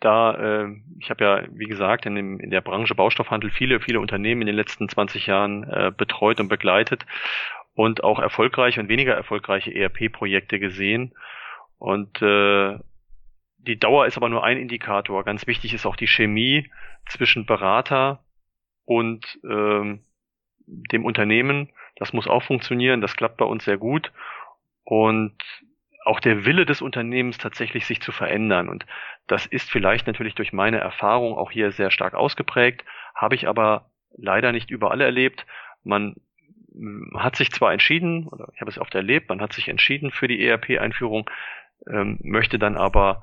da, äh, ich habe ja, wie gesagt, in, dem, in der Branche Baustoffhandel viele, viele Unternehmen in den letzten 20 Jahren äh, betreut und begleitet und auch erfolgreiche und weniger erfolgreiche ERP-Projekte gesehen. Und äh, die Dauer ist aber nur ein Indikator. Ganz wichtig ist auch die Chemie zwischen Berater und ähm, dem Unternehmen. Das muss auch funktionieren. Das klappt bei uns sehr gut. Und auch der Wille des Unternehmens tatsächlich sich zu verändern. Und das ist vielleicht natürlich durch meine Erfahrung auch hier sehr stark ausgeprägt, habe ich aber leider nicht überall erlebt. Man hat sich zwar entschieden, oder ich habe es oft erlebt, man hat sich entschieden für die ERP-Einführung, ähm, möchte dann aber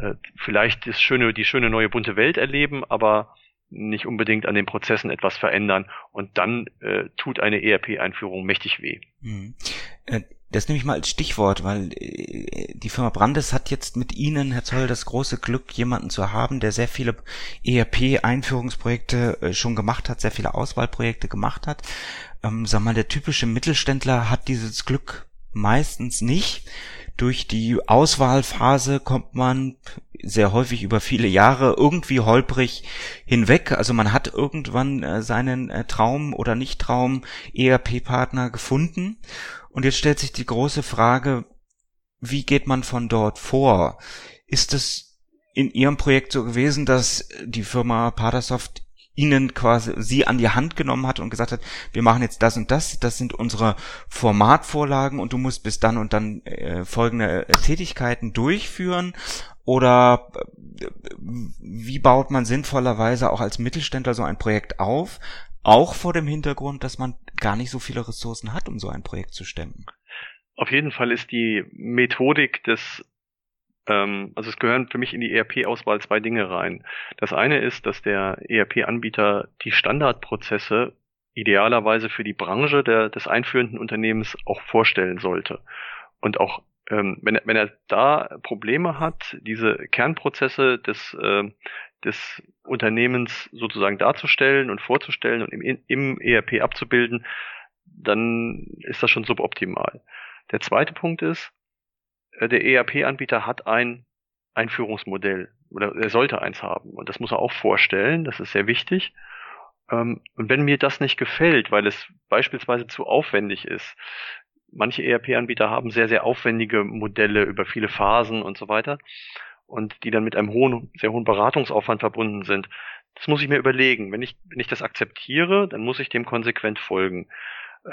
äh, vielleicht das schöne, die schöne neue bunte Welt erleben, aber nicht unbedingt an den Prozessen etwas verändern und dann äh, tut eine ERP-Einführung mächtig weh. Mhm.
Äh, das nehme ich mal als Stichwort, weil äh, die Firma Brandes hat jetzt mit Ihnen, Herr Zoll, das große Glück, jemanden zu haben, der sehr viele ERP-Einführungsprojekte schon gemacht hat, sehr viele Auswahlprojekte gemacht hat. Ähm, sag mal, der typische Mittelständler hat dieses Glück meistens nicht. Durch die Auswahlphase kommt man sehr häufig über viele Jahre irgendwie holprig hinweg. Also man hat irgendwann äh, seinen äh, Traum oder Nicht-Traum ERP-Partner gefunden. Und jetzt stellt sich die große Frage, wie geht man von dort vor? Ist es in Ihrem Projekt so gewesen, dass die Firma Padersoft ihnen quasi sie an die Hand genommen hat und gesagt hat, wir machen jetzt das und das, das sind unsere Formatvorlagen und du musst bis dann und dann äh, folgende äh, Tätigkeiten durchführen oder äh, wie baut man sinnvollerweise auch als Mittelständler so ein Projekt auf, auch vor dem Hintergrund, dass man gar nicht so viele Ressourcen hat, um so ein Projekt zu stemmen?
Auf jeden Fall ist die Methodik des ähm, also es gehören für mich in die ERP-Auswahl zwei Dinge rein. Das eine ist, dass der ERP-Anbieter die Standardprozesse idealerweise für die Branche der, des einführenden Unternehmens auch vorstellen sollte. Und auch ähm, wenn, er, wenn er da Probleme hat, diese Kernprozesse des, äh, des Unternehmens sozusagen darzustellen und vorzustellen und im, im ERP abzubilden, dann ist das schon suboptimal. Der zweite Punkt ist, der ERP-Anbieter hat ein Einführungsmodell oder er sollte eins haben und das muss er auch vorstellen, das ist sehr wichtig. Ähm, und wenn mir das nicht gefällt, weil es beispielsweise zu aufwendig ist, manche ERP-Anbieter haben sehr, sehr aufwendige Modelle über viele Phasen und so weiter und die dann mit einem hohen, sehr hohen Beratungsaufwand verbunden sind, Das muss ich mir überlegen. Wenn ich, wenn ich das akzeptiere, dann muss ich dem konsequent folgen.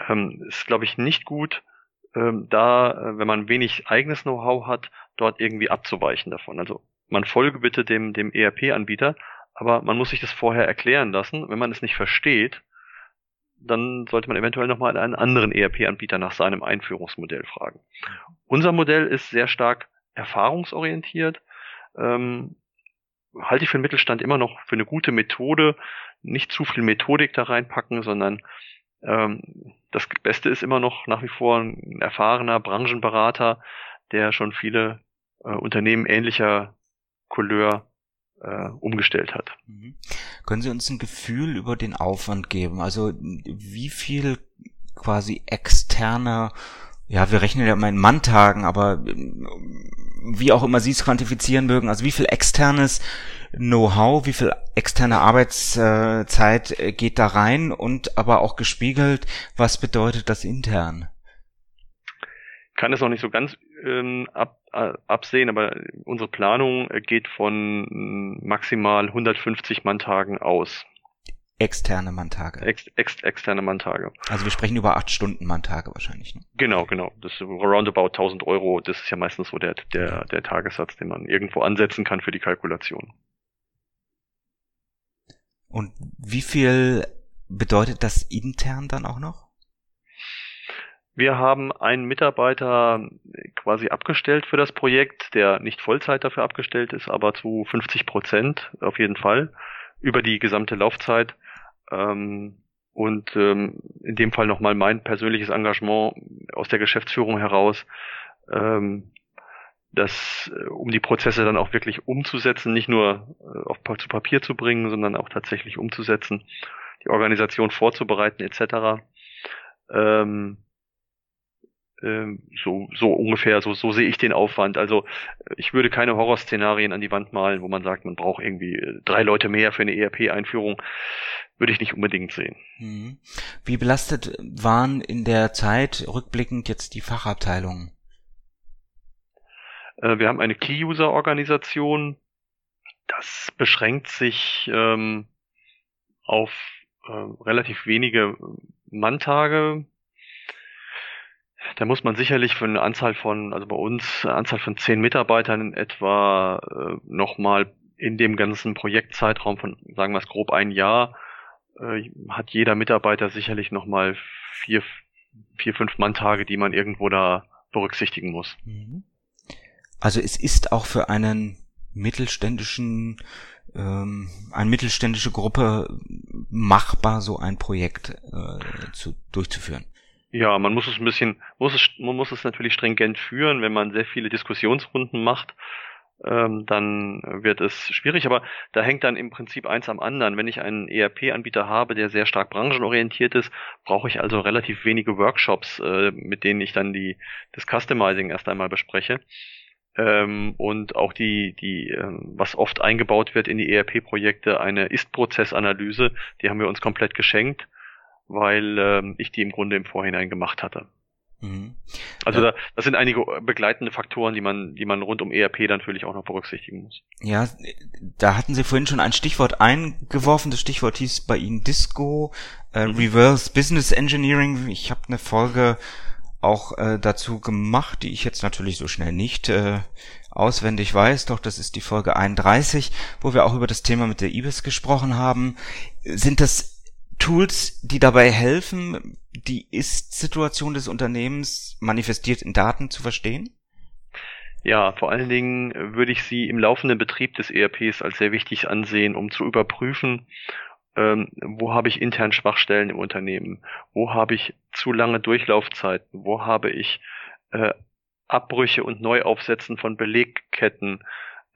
Ähm, ist, glaube ich, nicht gut, ähm, da, äh, wenn man wenig eigenes Know-how hat, dort irgendwie abzuweichen davon. Also man folge bitte dem, dem ERP-Anbieter, aber man muss sich das vorher erklären lassen. Wenn man es nicht versteht, dann sollte man eventuell nochmal einen anderen ERP-Anbieter nach seinem Einführungsmodell fragen. Unser Modell ist sehr stark erfahrungsorientiert. Ähm, halte ich für den Mittelstand immer noch für eine gute Methode. Nicht zu viel Methodik da reinpacken, sondern ähm, das Beste ist immer noch nach wie vor ein erfahrener Branchenberater, der schon viele äh, Unternehmen ähnlicher Couleur äh, umgestellt hat. Mhm.
Können Sie uns ein Gefühl über den Aufwand geben? Also wie viel quasi externe, ja, wir rechnen ja immer in Manntagen, aber wie auch immer Sie es quantifizieren mögen, also wie viel externes Know-how, wie viel externe Arbeitszeit äh, geht da rein und aber auch gespiegelt, was bedeutet das intern?
Kann es noch nicht so ganz ähm, ab, äh, absehen, aber unsere Planung äh, geht von maximal 150 Manntagen aus.
Externe Manntage.
Ex, ex, externe Manntage.
Also wir sprechen über acht Stunden Manntage wahrscheinlich. Ne?
Genau, genau. Das ist roundabout 1000 Euro. Das ist ja meistens so der, der, der Tagessatz, den man irgendwo ansetzen kann für die Kalkulation.
Und wie viel bedeutet das intern dann auch noch?
Wir haben einen Mitarbeiter quasi abgestellt für das Projekt, der nicht Vollzeit dafür abgestellt ist, aber zu 50 Prozent auf jeden Fall über die gesamte Laufzeit. Ähm, und ähm, in dem Fall nochmal mein persönliches Engagement aus der Geschäftsführung heraus, ähm, das, äh, um die Prozesse dann auch wirklich umzusetzen, nicht nur äh, auf, zu Papier zu bringen, sondern auch tatsächlich umzusetzen, die Organisation vorzubereiten etc. Ähm, so, so ungefähr, so, so sehe ich den Aufwand. Also ich würde keine Horrorszenarien an die Wand malen, wo man sagt, man braucht irgendwie äh, drei Leute mehr für eine ERP-Einführung. Würde ich nicht unbedingt sehen.
Mhm. Wie belastet waren in der Zeit rückblickend jetzt die Fachabteilungen?
Äh, wir haben eine Key-User-Organisation. Das beschränkt sich ähm, auf äh, relativ wenige Manntage. Da muss man sicherlich für eine Anzahl von, also bei uns, eine Anzahl von zehn Mitarbeitern in etwa äh, nochmal in dem ganzen Projektzeitraum von, sagen wir es grob ein Jahr, äh, hat jeder Mitarbeiter sicherlich nochmal vier, vier, fünf Manntage, die man irgendwo da berücksichtigen muss. Mhm.
Also es ist auch für einen mittelständischen, ähm, eine mittelständische Gruppe machbar, so ein Projekt äh, zu, durchzuführen.
Ja, man muss es ein bisschen, muss es, man muss es natürlich stringent führen, wenn man sehr viele Diskussionsrunden macht, ähm, dann wird es schwierig, aber da hängt dann im Prinzip eins am anderen. Wenn ich einen ERP-Anbieter habe, der sehr stark branchenorientiert ist, brauche ich also relativ wenige Workshops, äh, mit denen ich dann die, das Customizing erst einmal bespreche. Ähm, und auch die, die, ähm, was oft eingebaut wird in die ERP-Projekte, eine Ist-Prozessanalyse, die haben wir uns komplett geschenkt, weil ähm, ich die im Grunde im Vorhinein gemacht hatte. Mhm. Also ja. da, das sind einige begleitende Faktoren, die man, die man rund um ERP natürlich auch noch berücksichtigen muss.
Ja, da hatten Sie vorhin schon ein Stichwort eingeworfen. Das Stichwort hieß bei Ihnen Disco, äh, mhm. Reverse Business Engineering. Ich habe eine Folge auch äh, dazu gemacht, die ich jetzt natürlich so schnell nicht äh, auswendig weiß, doch das ist die Folge 31, wo wir auch über das Thema mit der IBIS gesprochen haben. Sind das Tools, die dabei helfen, die Ist-Situation des Unternehmens manifestiert in Daten zu verstehen?
Ja, vor allen Dingen würde ich sie im laufenden Betrieb des ERPs als sehr wichtig ansehen, um zu überprüfen, ähm, wo habe ich intern Schwachstellen im Unternehmen, wo habe ich zu lange Durchlaufzeiten, wo habe ich äh, Abbrüche und Neuaufsetzen von Belegketten.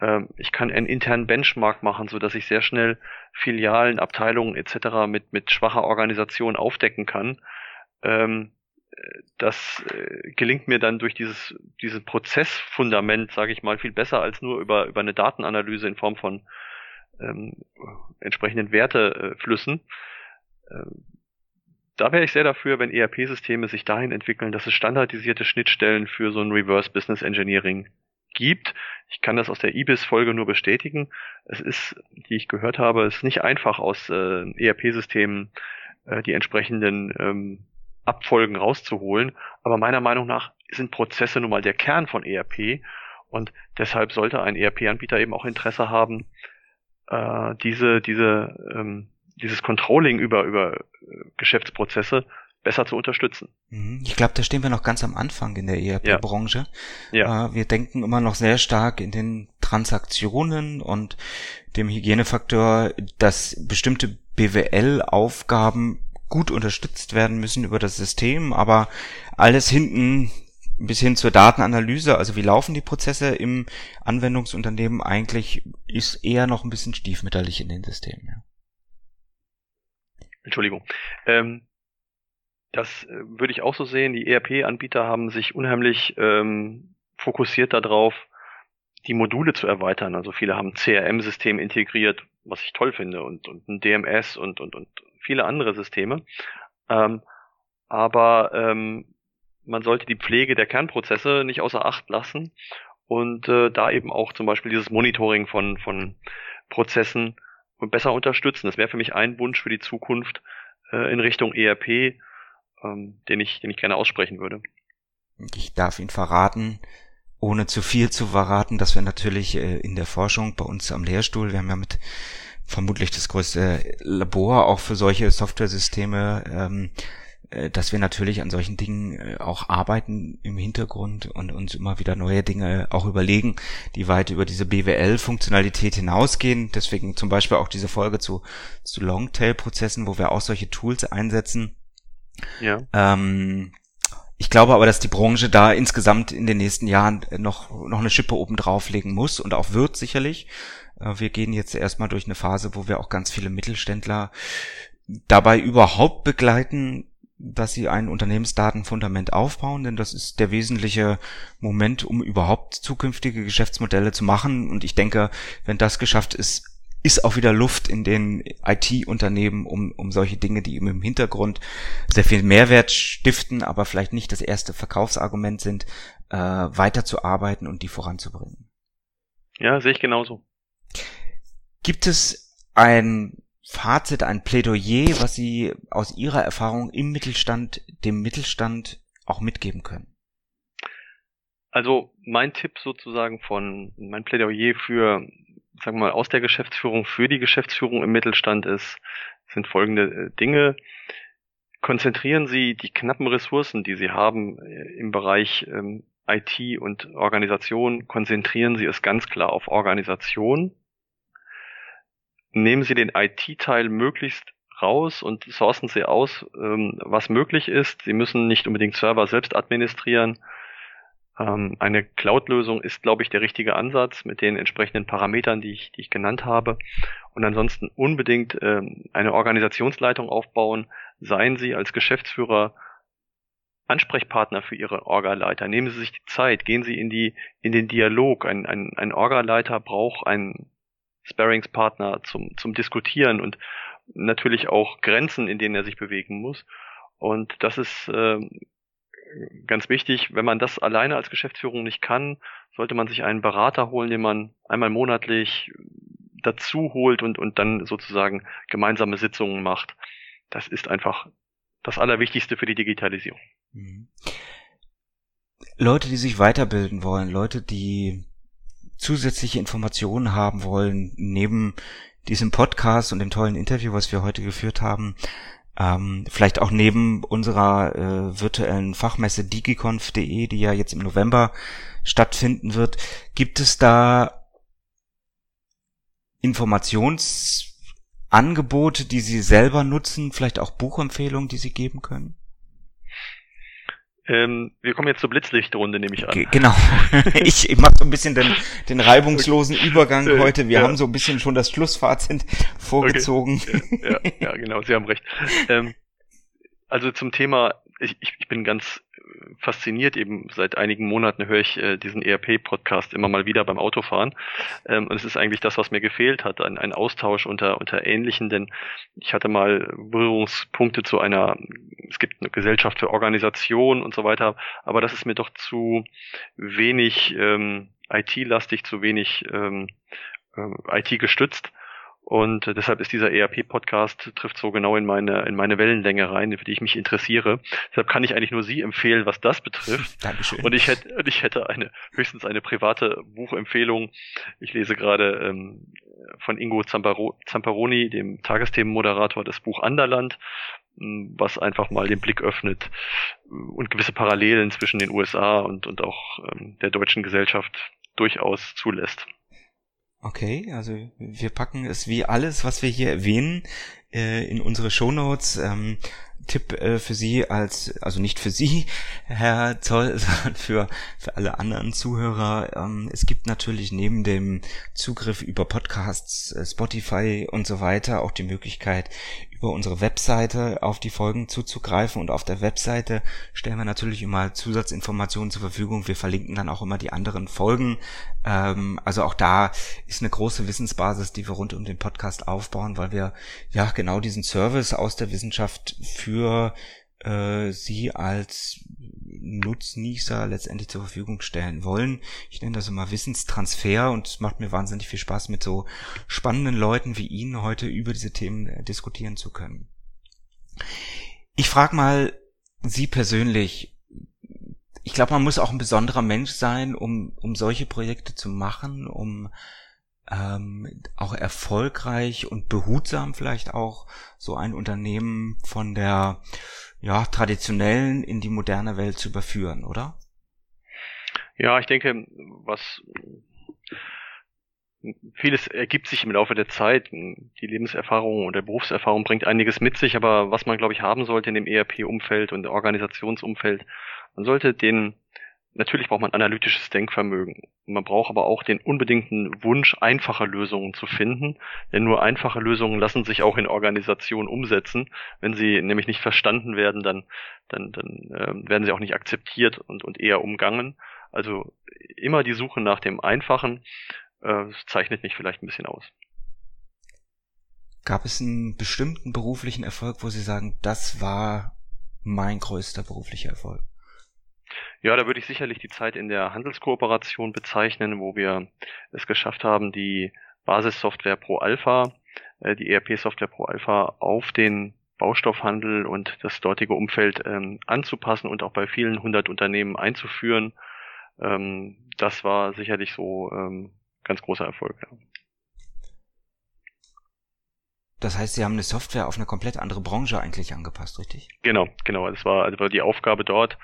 Ähm, ich kann einen internen Benchmark machen, so dass ich sehr schnell Filialen, Abteilungen etc. mit mit schwacher Organisation aufdecken kann. Ähm, das äh, gelingt mir dann durch dieses dieses Prozessfundament, sage ich mal, viel besser als nur über über eine Datenanalyse in Form von ähm, entsprechenden Werteflüssen. Ähm, da wäre ich sehr dafür, wenn ERP-Systeme sich dahin entwickeln, dass es standardisierte Schnittstellen für so ein Reverse Business Engineering gibt. Ich kann das aus der IBIS-Folge nur bestätigen. Es ist, die ich gehört habe, es ist nicht einfach aus äh, ERP-Systemen äh, die entsprechenden ähm, Abfolgen rauszuholen. Aber meiner Meinung nach sind Prozesse nun mal der Kern von ERP und deshalb sollte ein ERP-Anbieter eben auch Interesse haben, äh, diese, diese, ähm, dieses Controlling über, über äh, Geschäftsprozesse besser zu unterstützen.
Mhm. Ich glaube, da stehen wir noch ganz am Anfang in der ERP-Branche. Ja. ja. Äh, wir denken immer noch sehr stark in den Transaktionen und dem Hygienefaktor, dass bestimmte BWL-Aufgaben gut unterstützt werden müssen über das System, aber alles hinten bis hin zur Datenanalyse, also wie laufen die Prozesse im Anwendungsunternehmen eigentlich, ist eher noch ein bisschen stiefmütterlich in den Systemen. Ja.
Entschuldigung. Ähm, das äh, würde ich auch so sehen. Die ERP-Anbieter haben sich unheimlich ähm, fokussiert darauf, die Module zu erweitern. Also viele haben CRM-System integriert, was ich toll finde, und, und ein DMS und, und, und viele andere Systeme. Ähm, aber ähm, man sollte die Pflege der Kernprozesse nicht außer Acht lassen und äh, da eben auch zum Beispiel dieses Monitoring von, von Prozessen besser unterstützen. Das wäre für mich ein Wunsch für die Zukunft äh, in Richtung ERP, ähm, den, ich, den ich gerne aussprechen würde.
Ich darf ihn verraten, ohne zu viel zu verraten, dass wir natürlich äh, in der Forschung bei uns am Lehrstuhl, wir haben ja mit vermutlich das größte Labor auch für solche Software-Systeme, ähm, äh, dass wir natürlich an solchen Dingen äh, auch arbeiten im Hintergrund und uns immer wieder neue Dinge auch überlegen, die weit über diese BWL-Funktionalität hinausgehen. Deswegen zum Beispiel auch diese Folge zu, zu Longtail-Prozessen, wo wir auch solche Tools einsetzen. Ja. Ähm, ich glaube aber, dass die Branche da insgesamt in den nächsten Jahren noch, noch eine Schippe oben drauflegen muss und auch wird sicherlich. Äh, wir gehen jetzt erstmal durch eine Phase, wo wir auch ganz viele Mittelständler dabei überhaupt begleiten, dass sie ein Unternehmensdatenfundament aufbauen, denn das ist der wesentliche Moment, um überhaupt zukünftige Geschäftsmodelle zu machen. Und ich denke, wenn das geschafft ist, ist auch wieder Luft in den IT-Unternehmen, um, um solche Dinge, die im Hintergrund sehr viel Mehrwert stiften, aber vielleicht nicht das erste Verkaufsargument sind, äh, weiterzuarbeiten und die voranzubringen.
Ja, sehe ich genauso.
Gibt es ein Fazit, ein Plädoyer, was Sie aus Ihrer Erfahrung im Mittelstand, dem Mittelstand auch mitgeben können?
Also mein Tipp sozusagen von, mein Plädoyer für sagen wir mal, aus der Geschäftsführung für die Geschäftsführung im Mittelstand ist, sind folgende äh, Dinge. Konzentrieren Sie die knappen Ressourcen, die Sie haben äh, im Bereich ähm, IT und Organisation, konzentrieren Sie es ganz klar auf Organisation. Nehmen Sie den IT-Teil möglichst raus und sourcen Sie aus, ähm, was möglich ist. Sie müssen nicht unbedingt Server selbst administrieren ähm, eine Cloud-Lösung ist, glaube ich, der richtige Ansatz mit den entsprechenden Parametern, die ich, die ich genannt habe. Und ansonsten unbedingt ähm, eine Organisationsleitung aufbauen. Seien Sie als Geschäftsführer Ansprechpartner für Ihre Orga-Leiter. Nehmen Sie sich die Zeit, gehen Sie in die in den Dialog. Ein, ein, ein Orga-Leiter braucht einen Sparringspartner zum, zum Diskutieren und natürlich auch Grenzen, in denen er sich bewegen muss. Und das ist äh, ganz wichtig, wenn man das alleine als Geschäftsführung nicht kann, sollte man sich einen Berater holen, den man einmal monatlich dazu holt und, und dann sozusagen gemeinsame Sitzungen macht. Das ist einfach das Allerwichtigste für die Digitalisierung. Mhm.
Leute, die sich weiterbilden wollen, Leute, die zusätzliche Informationen haben wollen, neben diesem Podcast und dem tollen Interview, was wir heute geführt haben, ähm, vielleicht auch neben unserer äh, virtuellen Fachmesse digiconf.de, die ja jetzt im November stattfinden wird, gibt es da Informationsangebote, die Sie selber nutzen, vielleicht auch Buchempfehlungen, die Sie geben können?
Ähm, wir kommen jetzt zur Blitzlichtrunde, nehme ich an.
Genau. ich ich mache so ein bisschen den, den reibungslosen Übergang äh, heute. Wir ja. haben so ein bisschen schon das Schlussfazit vorgezogen.
Okay. Ja, ja, ja, genau, Sie haben recht. Ähm, also zum Thema, ich, ich bin ganz fasziniert. Eben seit einigen Monaten höre ich äh, diesen ERP-Podcast immer mal wieder beim Autofahren. Ähm, und es ist eigentlich das, was mir gefehlt hat, ein, ein Austausch unter, unter Ähnlichen, denn ich hatte mal Berührungspunkte zu einer es gibt eine Gesellschaft für Organisation und so weiter, aber das ist mir doch zu wenig ähm, IT-lastig, zu wenig ähm, äh, IT gestützt. Und deshalb ist dieser ERP-Podcast trifft so genau in meine, in meine Wellenlänge rein, für die ich mich interessiere. Deshalb kann ich eigentlich nur Sie empfehlen, was das betrifft.
Dankeschön.
Und ich hätte, ich hätte eine, höchstens eine private Buchempfehlung. Ich lese gerade ähm, von Ingo Zamparo, Zamparoni, dem Tagesthemenmoderator, das Buch Anderland, was einfach mal den Blick öffnet und gewisse Parallelen zwischen den USA und, und auch ähm, der deutschen Gesellschaft durchaus zulässt.
Okay, also wir packen es wie alles, was wir hier erwähnen, äh, in unsere Shownotes. Ähm, Tipp äh, für Sie als, also nicht für Sie, Herr Zoll, sondern für, für alle anderen Zuhörer. Ähm, es gibt natürlich neben dem Zugriff über Podcasts, äh, Spotify und so weiter auch die Möglichkeit, über unsere Webseite auf die Folgen zuzugreifen und auf der Webseite stellen wir natürlich immer Zusatzinformationen zur Verfügung. Wir verlinken dann auch immer die anderen Folgen. Ähm, also auch da ist eine große Wissensbasis, die wir rund um den Podcast aufbauen, weil wir ja genau diesen Service aus der Wissenschaft für äh, Sie als Nutznießer letztendlich zur Verfügung stellen wollen. Ich nenne das immer Wissenstransfer und es macht mir wahnsinnig viel Spaß, mit so spannenden Leuten wie Ihnen heute über diese Themen äh, diskutieren zu können. Ich frage mal Sie persönlich, ich glaube, man muss auch ein besonderer Mensch sein, um, um solche Projekte zu machen, um ähm, auch erfolgreich und behutsam vielleicht auch so ein Unternehmen von der ja, traditionellen in die moderne Welt zu überführen, oder?
Ja, ich denke, was vieles ergibt sich im Laufe der Zeit. Die Lebenserfahrung oder Berufserfahrung bringt einiges mit sich, aber was man, glaube ich, haben sollte in dem ERP-Umfeld und Organisationsumfeld, man sollte den Natürlich braucht man analytisches Denkvermögen. Man braucht aber auch den unbedingten Wunsch, einfache Lösungen zu finden. Denn nur einfache Lösungen lassen sich auch in Organisationen umsetzen. Wenn sie nämlich nicht verstanden werden, dann, dann, dann äh, werden sie auch nicht akzeptiert und, und eher umgangen. Also immer die Suche nach dem Einfachen äh, zeichnet mich vielleicht ein bisschen aus.
Gab es einen bestimmten beruflichen Erfolg, wo Sie sagen, das war mein größter beruflicher Erfolg?
Ja, da würde ich sicherlich die Zeit in der Handelskooperation bezeichnen, wo wir es geschafft haben, die Basissoftware Pro Alpha, äh, die ERP-Software Pro Alpha auf den Baustoffhandel und das dortige Umfeld ähm, anzupassen und auch bei vielen hundert Unternehmen einzuführen. Ähm, das war sicherlich so ähm, ganz großer Erfolg. Ja.
Das heißt, Sie haben eine Software auf eine komplett andere Branche eigentlich angepasst, richtig?
Genau, genau. Das war also die Aufgabe dort,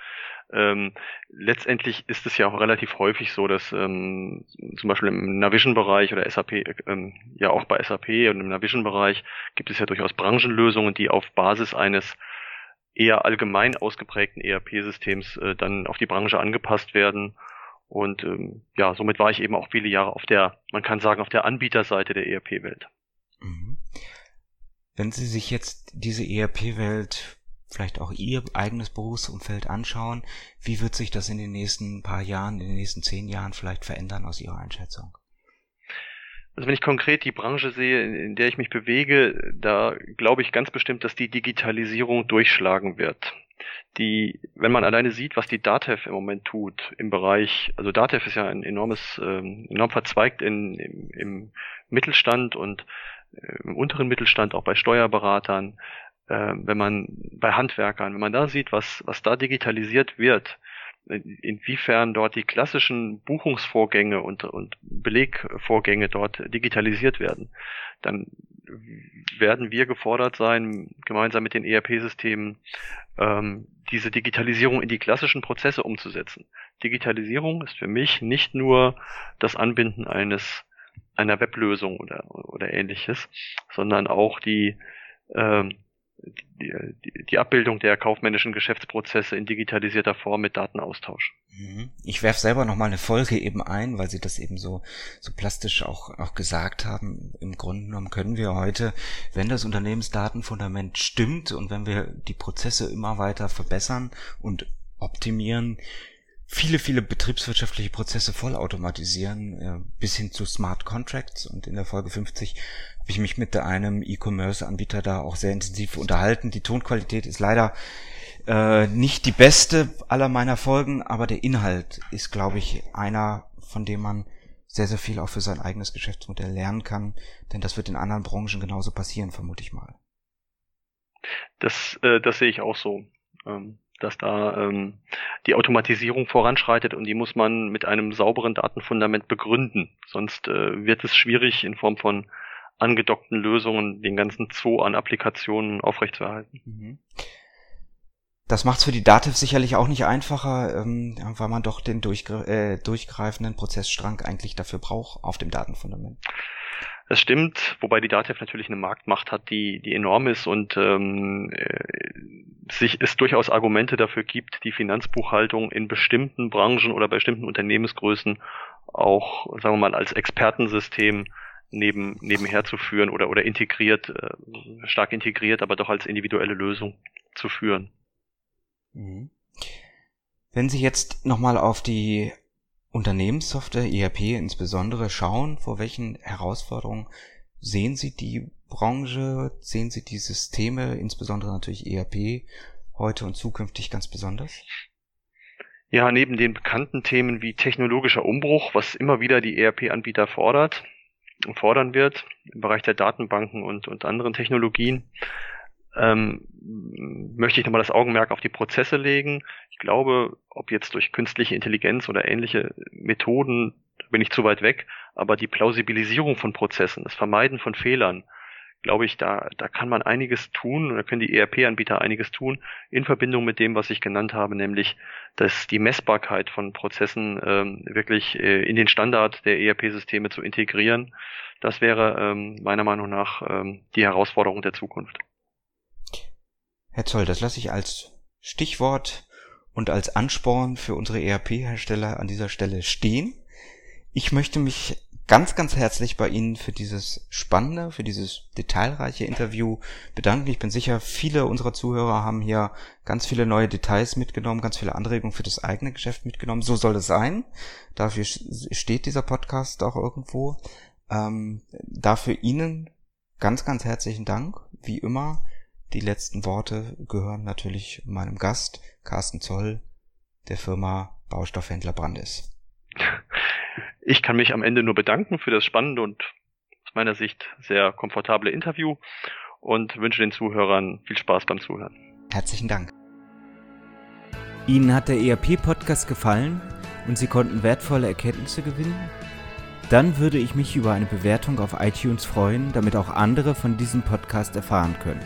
ähm, letztendlich ist es ja auch relativ häufig so, dass ähm, zum Beispiel im Navision-Bereich oder SAP, ähm, ja auch bei SAP und im Navision-Bereich gibt es ja durchaus Branchenlösungen, die auf Basis eines eher allgemein ausgeprägten ERP-Systems äh, dann auf die Branche angepasst werden. Und ähm, ja, somit war ich eben auch viele Jahre auf der, man kann sagen, auf der Anbieterseite der ERP-Welt. Mhm.
Wenn Sie sich jetzt diese ERP-Welt vielleicht auch Ihr eigenes Berufsumfeld anschauen. Wie wird sich das in den nächsten paar Jahren, in den nächsten zehn Jahren vielleicht verändern aus Ihrer Einschätzung?
Also wenn ich konkret die Branche sehe, in der ich mich bewege, da glaube ich ganz bestimmt, dass die Digitalisierung durchschlagen wird. Die, wenn man alleine sieht, was die DATEV im Moment tut im Bereich, also DATEV ist ja ein enormes, ähm, enorm verzweigt in, im, im Mittelstand und äh, im unteren Mittelstand, auch bei Steuerberatern, äh, wenn man bei Handwerkern, wenn man da sieht, was, was da digitalisiert wird, inwiefern dort die klassischen Buchungsvorgänge und, und Belegvorgänge dort digitalisiert werden, dann werden wir gefordert sein, gemeinsam mit den ERP-Systemen ähm, diese Digitalisierung in die klassischen Prozesse umzusetzen. Digitalisierung ist für mich nicht nur das Anbinden eines einer Weblösung oder, oder ähnliches, sondern auch die ähm, die, die, Abbildung der kaufmännischen Geschäftsprozesse in digitalisierter Form mit Datenaustausch.
Mhm. Ich werf selber noch mal eine Folge eben ein, weil Sie das eben so so plastisch auch auch gesagt haben. Im Grunde genommen können wir heute, wenn das Unternehmensdatenfundament stimmt und wenn wir die Prozesse immer weiter verbessern und optimieren, viele, viele betriebswirtschaftliche Prozesse vollautomatisieren, äh, bis hin zu Smart Contracts. Und in der Folge 50 habe ich mich mit einem E-Commerce-Anbieter da auch sehr intensiv unterhalten. Die Tonqualität ist leider Äh, nicht die beste aller meiner Folgen, aber der Inhalt ist, glaube ich, einer, von dem man sehr, sehr viel auch für sein eigenes Geschäftsmodell lernen kann. Denn das wird in anderen Branchen genauso passieren, vermute ich mal.
Das, äh, das sehe ich auch so. Ähm, dass da ähm, die Automatisierung voranschreitet und die muss man mit einem sauberen Datenfundament begründen. Sonst äh, wird es schwierig in Form von angedockten Lösungen den ganzen Zoo an Applikationen aufrechtzuerhalten. Mhm.
Das macht es für die Dativ sicherlich auch nicht einfacher, ähm, weil man doch den durchgre äh, durchgreifenden Prozessstrang eigentlich dafür braucht auf dem Datenfundament.
Das stimmt, wobei die Dativ natürlich eine Marktmacht hat, die, die enorm ist und ähm, äh, sich es durchaus Argumente dafür gibt, die Finanzbuchhaltung in bestimmten Branchen oder bestimmten Unternehmensgrößen auch, sagen wir mal, als Expertensystem neben, nebenher zu führen oder, oder integriert, äh, stark integriert, aber doch als individuelle Lösung zu führen.
Mhm. Wenn Sie jetzt nochmal auf die Unternehmenssoftware, ERP insbesondere, schauen, vor welchen Herausforderungen sehen Sie die Branche, sehen Sie die Systeme, insbesondere natürlich ERP, heute und zukünftig ganz besonders?
Ja, neben den bekannten Themen wie technologischer Umbruch, was immer wieder die ERP-Anbieter fordert, fordern wird, im Bereich der Datenbanken und, und anderen Technologien, ähm, möchte ich nochmal das Augenmerk auf die Prozesse legen. Ich glaube, ob jetzt durch künstliche Intelligenz oder ähnliche Methoden, bin ich zu weit weg, aber die Plausibilisierung von Prozessen, das Vermeiden von Fehlern, glaube ich, da, da kann man einiges tun, oder können die ERP-Anbieter einiges tun, in Verbindung mit dem, was ich genannt habe, nämlich, dass die Messbarkeit von Prozessen ähm, wirklich äh, in den Standard der ERP-Systeme zu integrieren. Das wäre ähm, meiner Meinung nach ähm, die Herausforderung der Zukunft.
Herr Zoll, das lasse ich als Stichwort und als Ansporn für unsere ERP-Hersteller an dieser Stelle stehen. Ich möchte mich ganz, ganz herzlich bei Ihnen für dieses spannende, für dieses detailreiche Interview bedanken. Ich bin sicher, viele unserer Zuhörer haben hier ganz viele neue Details mitgenommen, ganz viele Anregungen für das eigene Geschäft mitgenommen. So soll es sein. Dafür steht dieser Podcast auch irgendwo. Ähm, dafür Ihnen ganz, ganz herzlichen Dank. Wie immer die letzten Worte gehören natürlich meinem Gast, Carsten Zoll, der Firma Baustoffhändler Brandes.
Ich kann mich am Ende nur bedanken für das spannende und aus meiner Sicht sehr komfortable Interview und wünsche den Zuhörern viel Spaß beim Zuhören.
Herzlichen Dank. Ihnen hat der ERP-Podcast gefallen und Sie konnten wertvolle Erkenntnisse gewinnen? Dann würde ich mich über eine Bewertung auf iTunes freuen, damit auch andere von diesem Podcast erfahren können.